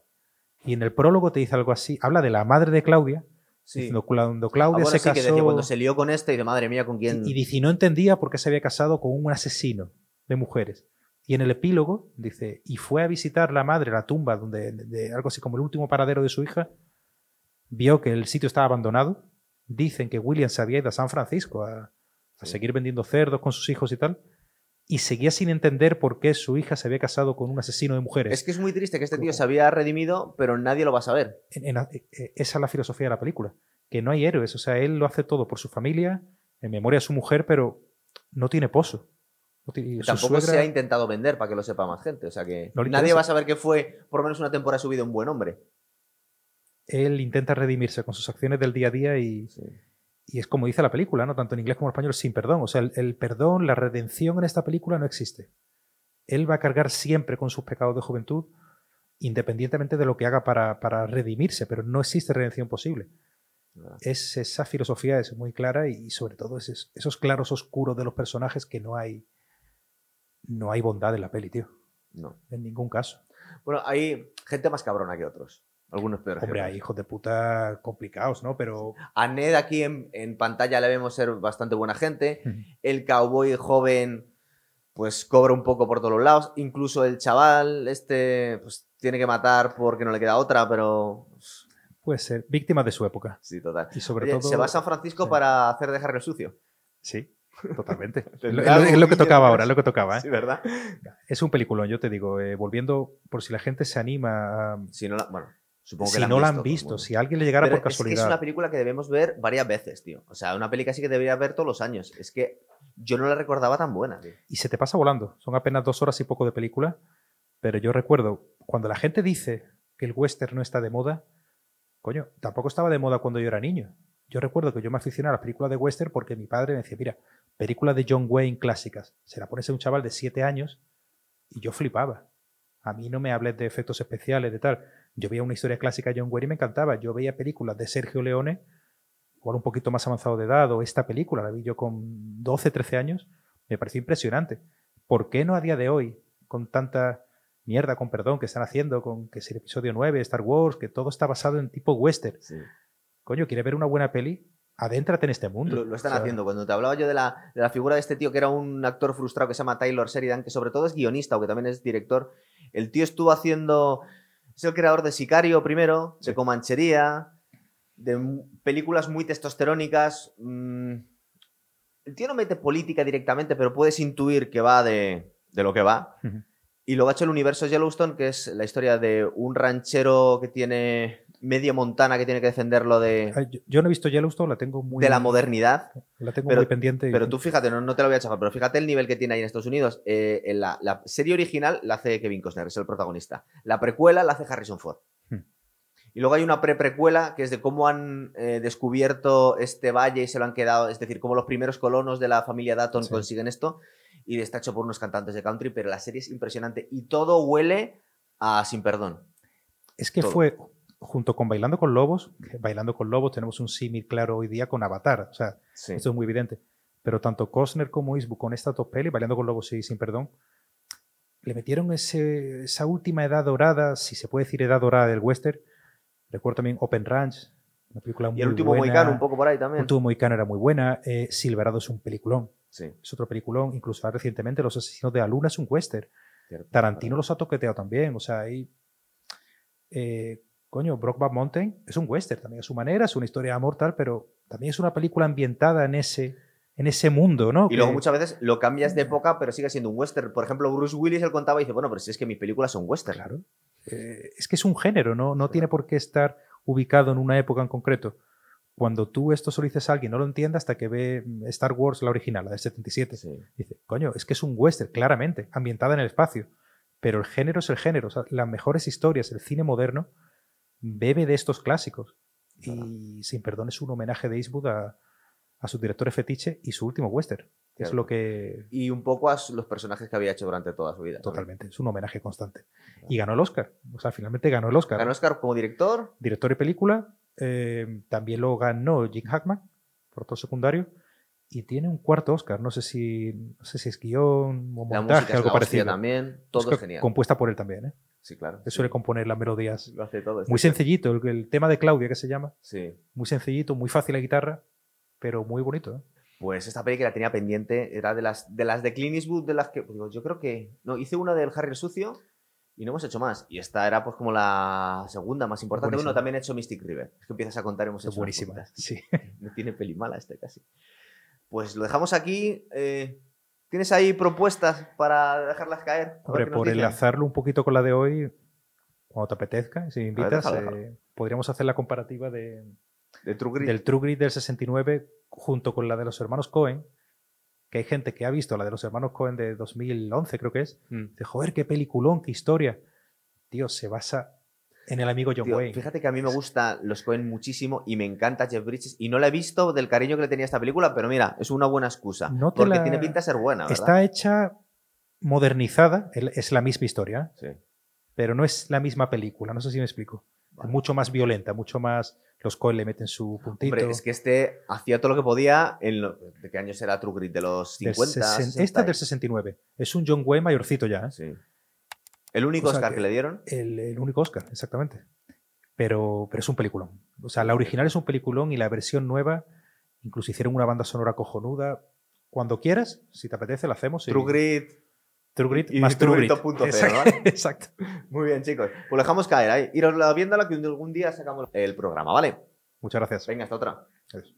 Y en el prólogo te dice algo así, habla de la madre de Claudia, Sí. diciendo cuando Ah, Claudia bueno, se sí, que casó decía, cuando se lió con este, y de madre mía, ¿con quién? y, y dice, no entendía por qué se había casado con un asesino de mujeres. Y en el epílogo dice, y fue a visitar la madre la tumba donde de, de algo así como el último paradero de su hija, vio que el sitio estaba abandonado. Dicen que William se había ido a San Francisco a, a Sí. seguir vendiendo cerdos con sus hijos y tal. Y seguía sin entender por qué su hija se había casado con un asesino de mujeres. Es que es muy triste que este tío se había redimido, pero nadie lo va a saber. En- en- eh, eh, esa es la filosofía de la película. Que no hay héroes. O sea, él lo hace todo por su familia, en memoria de su mujer, pero no tiene pozo. No tiene- Tampoco se suegra- ha intentado vender para que lo sepa más gente. O sea que No nadie va a saber que fue por lo menos una temporada de su vida un buen hombre. él intenta redimirse con sus acciones del día a día y, y es como dice la película, ¿no? Tanto en inglés como en español, sin perdón. O sea, el, el perdón, la redención en esta película no existe. Él va a cargar siempre con sus pecados de juventud, independientemente de lo que haga para, para redimirse, pero no existe redención posible. Es, esa filosofía es muy clara y, sobre todo es, esos claros oscuros de los personajes que no hay no hay bondad en la peli, tío. No. En ningún caso. Bueno, hay gente más cabrona que otros. Algunos peores. Hombre, hay hijos de puta complicados, ¿no? Pero A Ned aquí en, en pantalla le vemos ser bastante buena gente. El cowboy joven, pues cobra un poco por todos los lados. Incluso el chaval, este, pues tiene que matar porque no le queda otra, pero. pues, puede ser víctima de su época. Sí, total. Y sobre Oye, todo. se va a San Francisco sí. para hacer dejar el sucio. Sí. Totalmente. (laughs) es, lo, es lo algún que tocaba ahora, es lo que tocaba. ¿eh? Sí, ¿verdad? Es un peliculón, yo te digo. eh, volviendo, por si la gente se anima, a- Si no la, bueno, supongo que si la no la han visto, si a alguien le llegara Pero por es que es casualidad. una película que debemos ver varias veces, tío. O sea, una película así que debería ver todos los años. Es que yo no la recordaba tan buena, tío. y se te pasa volando. Son apenas dos horas y poco de película, pero yo recuerdo, cuando la gente dice que el western no está de moda, coño, tampoco estaba de moda cuando yo era niño. Yo recuerdo que yo me aficioné a las películas de western porque mi padre me decía, mira, películas de John Wayne clásicas, se la pones a un chaval de 7 años y yo flipaba. A mí no me hables de efectos especiales, de tal. Yo veía una historia clásica de John Wayne y me encantaba. Yo veía películas de Sergio Leone, igual un poquito más avanzado de edad, o esta película, la vi yo con 12, 13 años, me pareció impresionante. ¿Por qué no a día de hoy, con tanta mierda, con perdón, que están haciendo, con que es el episodio 9, Star Wars, que todo está basado en tipo western? Sí. Coño, ¿quieres ver una buena peli? Adéntrate en este mundo. Lo, lo están O sea, haciendo. Cuando te hablaba yo de la, de la figura de este tío que era un actor frustrado que se llama Taylor Sheridan, que sobre todo es guionista, aunque también es director, el tío estuvo haciendo. Es el creador de Sicario primero, de. Comanchería, de películas muy testosterónicas. mm, El tío no mete política directamente, pero puedes intuir que va de, de lo que va. Y luego ha hecho el universo Yellowstone, que es la historia de un ranchero que tiene medio Montana que tiene que defenderlo de, Yo, yo no he visto Yellowstone, la tengo muy, de la modernidad. la tengo pero- muy pendiente. y- Pero tú fíjate, no, no te lo voy a chafar, pero fíjate el nivel que tiene ahí en Estados Unidos. Eh, en la, la serie original la hace Kevin Costner, es el protagonista. La precuela la hace Harrison Ford. Hmm. Y luego hay una pre-precuela que es de cómo han eh, descubierto este valle y se lo han quedado, es decir, cómo los primeros colonos de la familia Datton Sí. consiguen esto. Y está hecho por unos cantantes de country, pero la serie es impresionante y todo huele a Sin Perdón. Es que todo. fue junto con Bailando con Lobos, Bailando con Lobos tenemos un símil claro hoy día con Avatar, o sea, Sí. esto es muy evidente. Pero tanto Costner como Eastwood con esta top peli, Bailando con Lobos y Sin Perdón, le metieron ese- esa última edad dorada, si se puede decir edad dorada del western. Recuerdo también Open Ranch, una película muy Y el último buena. Mohicano un poco por ahí también. Último Mohicano era muy buena. eh, Silverado es un peliculón. Sí. Es otro peliculón. Incluso recientemente Los Asesinos de la Luna es un western. cierto. Tarantino los ha toqueteado también. O sea, ahí. eh, coño, Brockback Mountain es un western también a su manera, es una historia de amor tal, pero también es una película ambientada en ese, en ese mundo, ¿no? Y luego Que- muchas veces lo cambias de época, pero sigue siendo un western. Por ejemplo, Bruce Willis él contaba y dice, bueno, pero si es que mis películas son western. Claro. Eh, es que es un género, ¿no? No tiene por qué estar ubicado en una época en concreto. Cuando tú esto se lo dices a alguien, no lo entiende hasta que ve mm, Star Wars, la original, la del 77. Sí. Dice, coño, es que es un western, claramente, ambientada en el espacio. Pero el género es el género. O sea, las mejores historias, el cine moderno, bebe de estos clásicos. Y sin perdón es un homenaje de Eastwood a, a sus directores fetiche y su último western. Es lo que. Y un poco a los personajes que había hecho durante toda su vida. Totalmente, es un homenaje constante. Y ganó el Oscar. O sea, finalmente ganó el Oscar. Ganó Oscar como director. Director y película. eh, también lo ganó Jim Hackman, por todo secundario. Y tiene un cuarto Oscar. No sé si, no sé si es guion o La montaje, música es algo parecido. también. Todo Oscar es genial. Compuesta por él también, ¿eh? Sí, claro. Que suele componer las melodías. Lo hace todo. Muy sencillito, el, el tema de Claudia que se llama. Sí. Muy sencillito, muy fácil la guitarra, pero muy bonito. ¿eh? Pues esta peli que la tenía pendiente era de las de las de Clint Eastwood, de las que. pues digo, yo creo que. No, hice una del Harry el Sucio y no hemos hecho más. Y esta era pues como la segunda más importante. Buenísima. Bueno, también he hecho Mystic River. Es que empiezas a contar, hemos hecho. Buenísima. Sí. (laughs) No tiene peli mala este casi. Pues lo dejamos aquí. eh, ¿Tienes ahí propuestas para dejarlas caer? Hombre, por dicen. enlazarlo un poquito con la de hoy, cuando te apetezca, si me invitas, déjalo, eh, déjalo. podríamos hacer la comparativa de, De True Grit. del True Grit del 69 junto con la de los hermanos Cohen, que hay gente que ha visto la de los hermanos Cohen de 2011, creo que es, Mm. de joder, qué peliculón, qué historia. Tío, se basa en el amigo John Tío, Wayne. fíjate que a mí me gusta los Cohen muchísimo y me encanta Jeff Bridges y no la he visto del cariño que le tenía a esta película, pero mira, es una buena excusa. No porque la- tiene pinta de ser buena, ¿verdad? Está hecha modernizada, es la misma historia, Sí. pero no es la misma película, no sé si me explico. Vale. Es mucho más violenta, mucho más... Los Cohen le meten su puntito. Hombre, es que este hacía todo lo que podía en lo- ¿De qué años era True Grit? ¿De los Del 50? sesen- 60? Esta es del 69. Es un John Wayne mayorcito ya. ¿eh? Sí. El único O sea Oscar que- que... le dieron. El, el único Oscar, exactamente. Pero, pero es un peliculón. O sea, la original es un peliculón y la versión nueva, incluso hicieron una banda sonora cojonuda. Cuando quieras, si te apetece, la hacemos. y- True Grit. True Grit y más True Grit Grit. 2.0, Exacto. ¿vale? (laughs) Exacto. Muy bien, chicos. Pues dejamos caer ahí. Iros viéndola que algún día sacamos el programa, ¿vale? Muchas gracias. Venga, hasta otra. Adiós.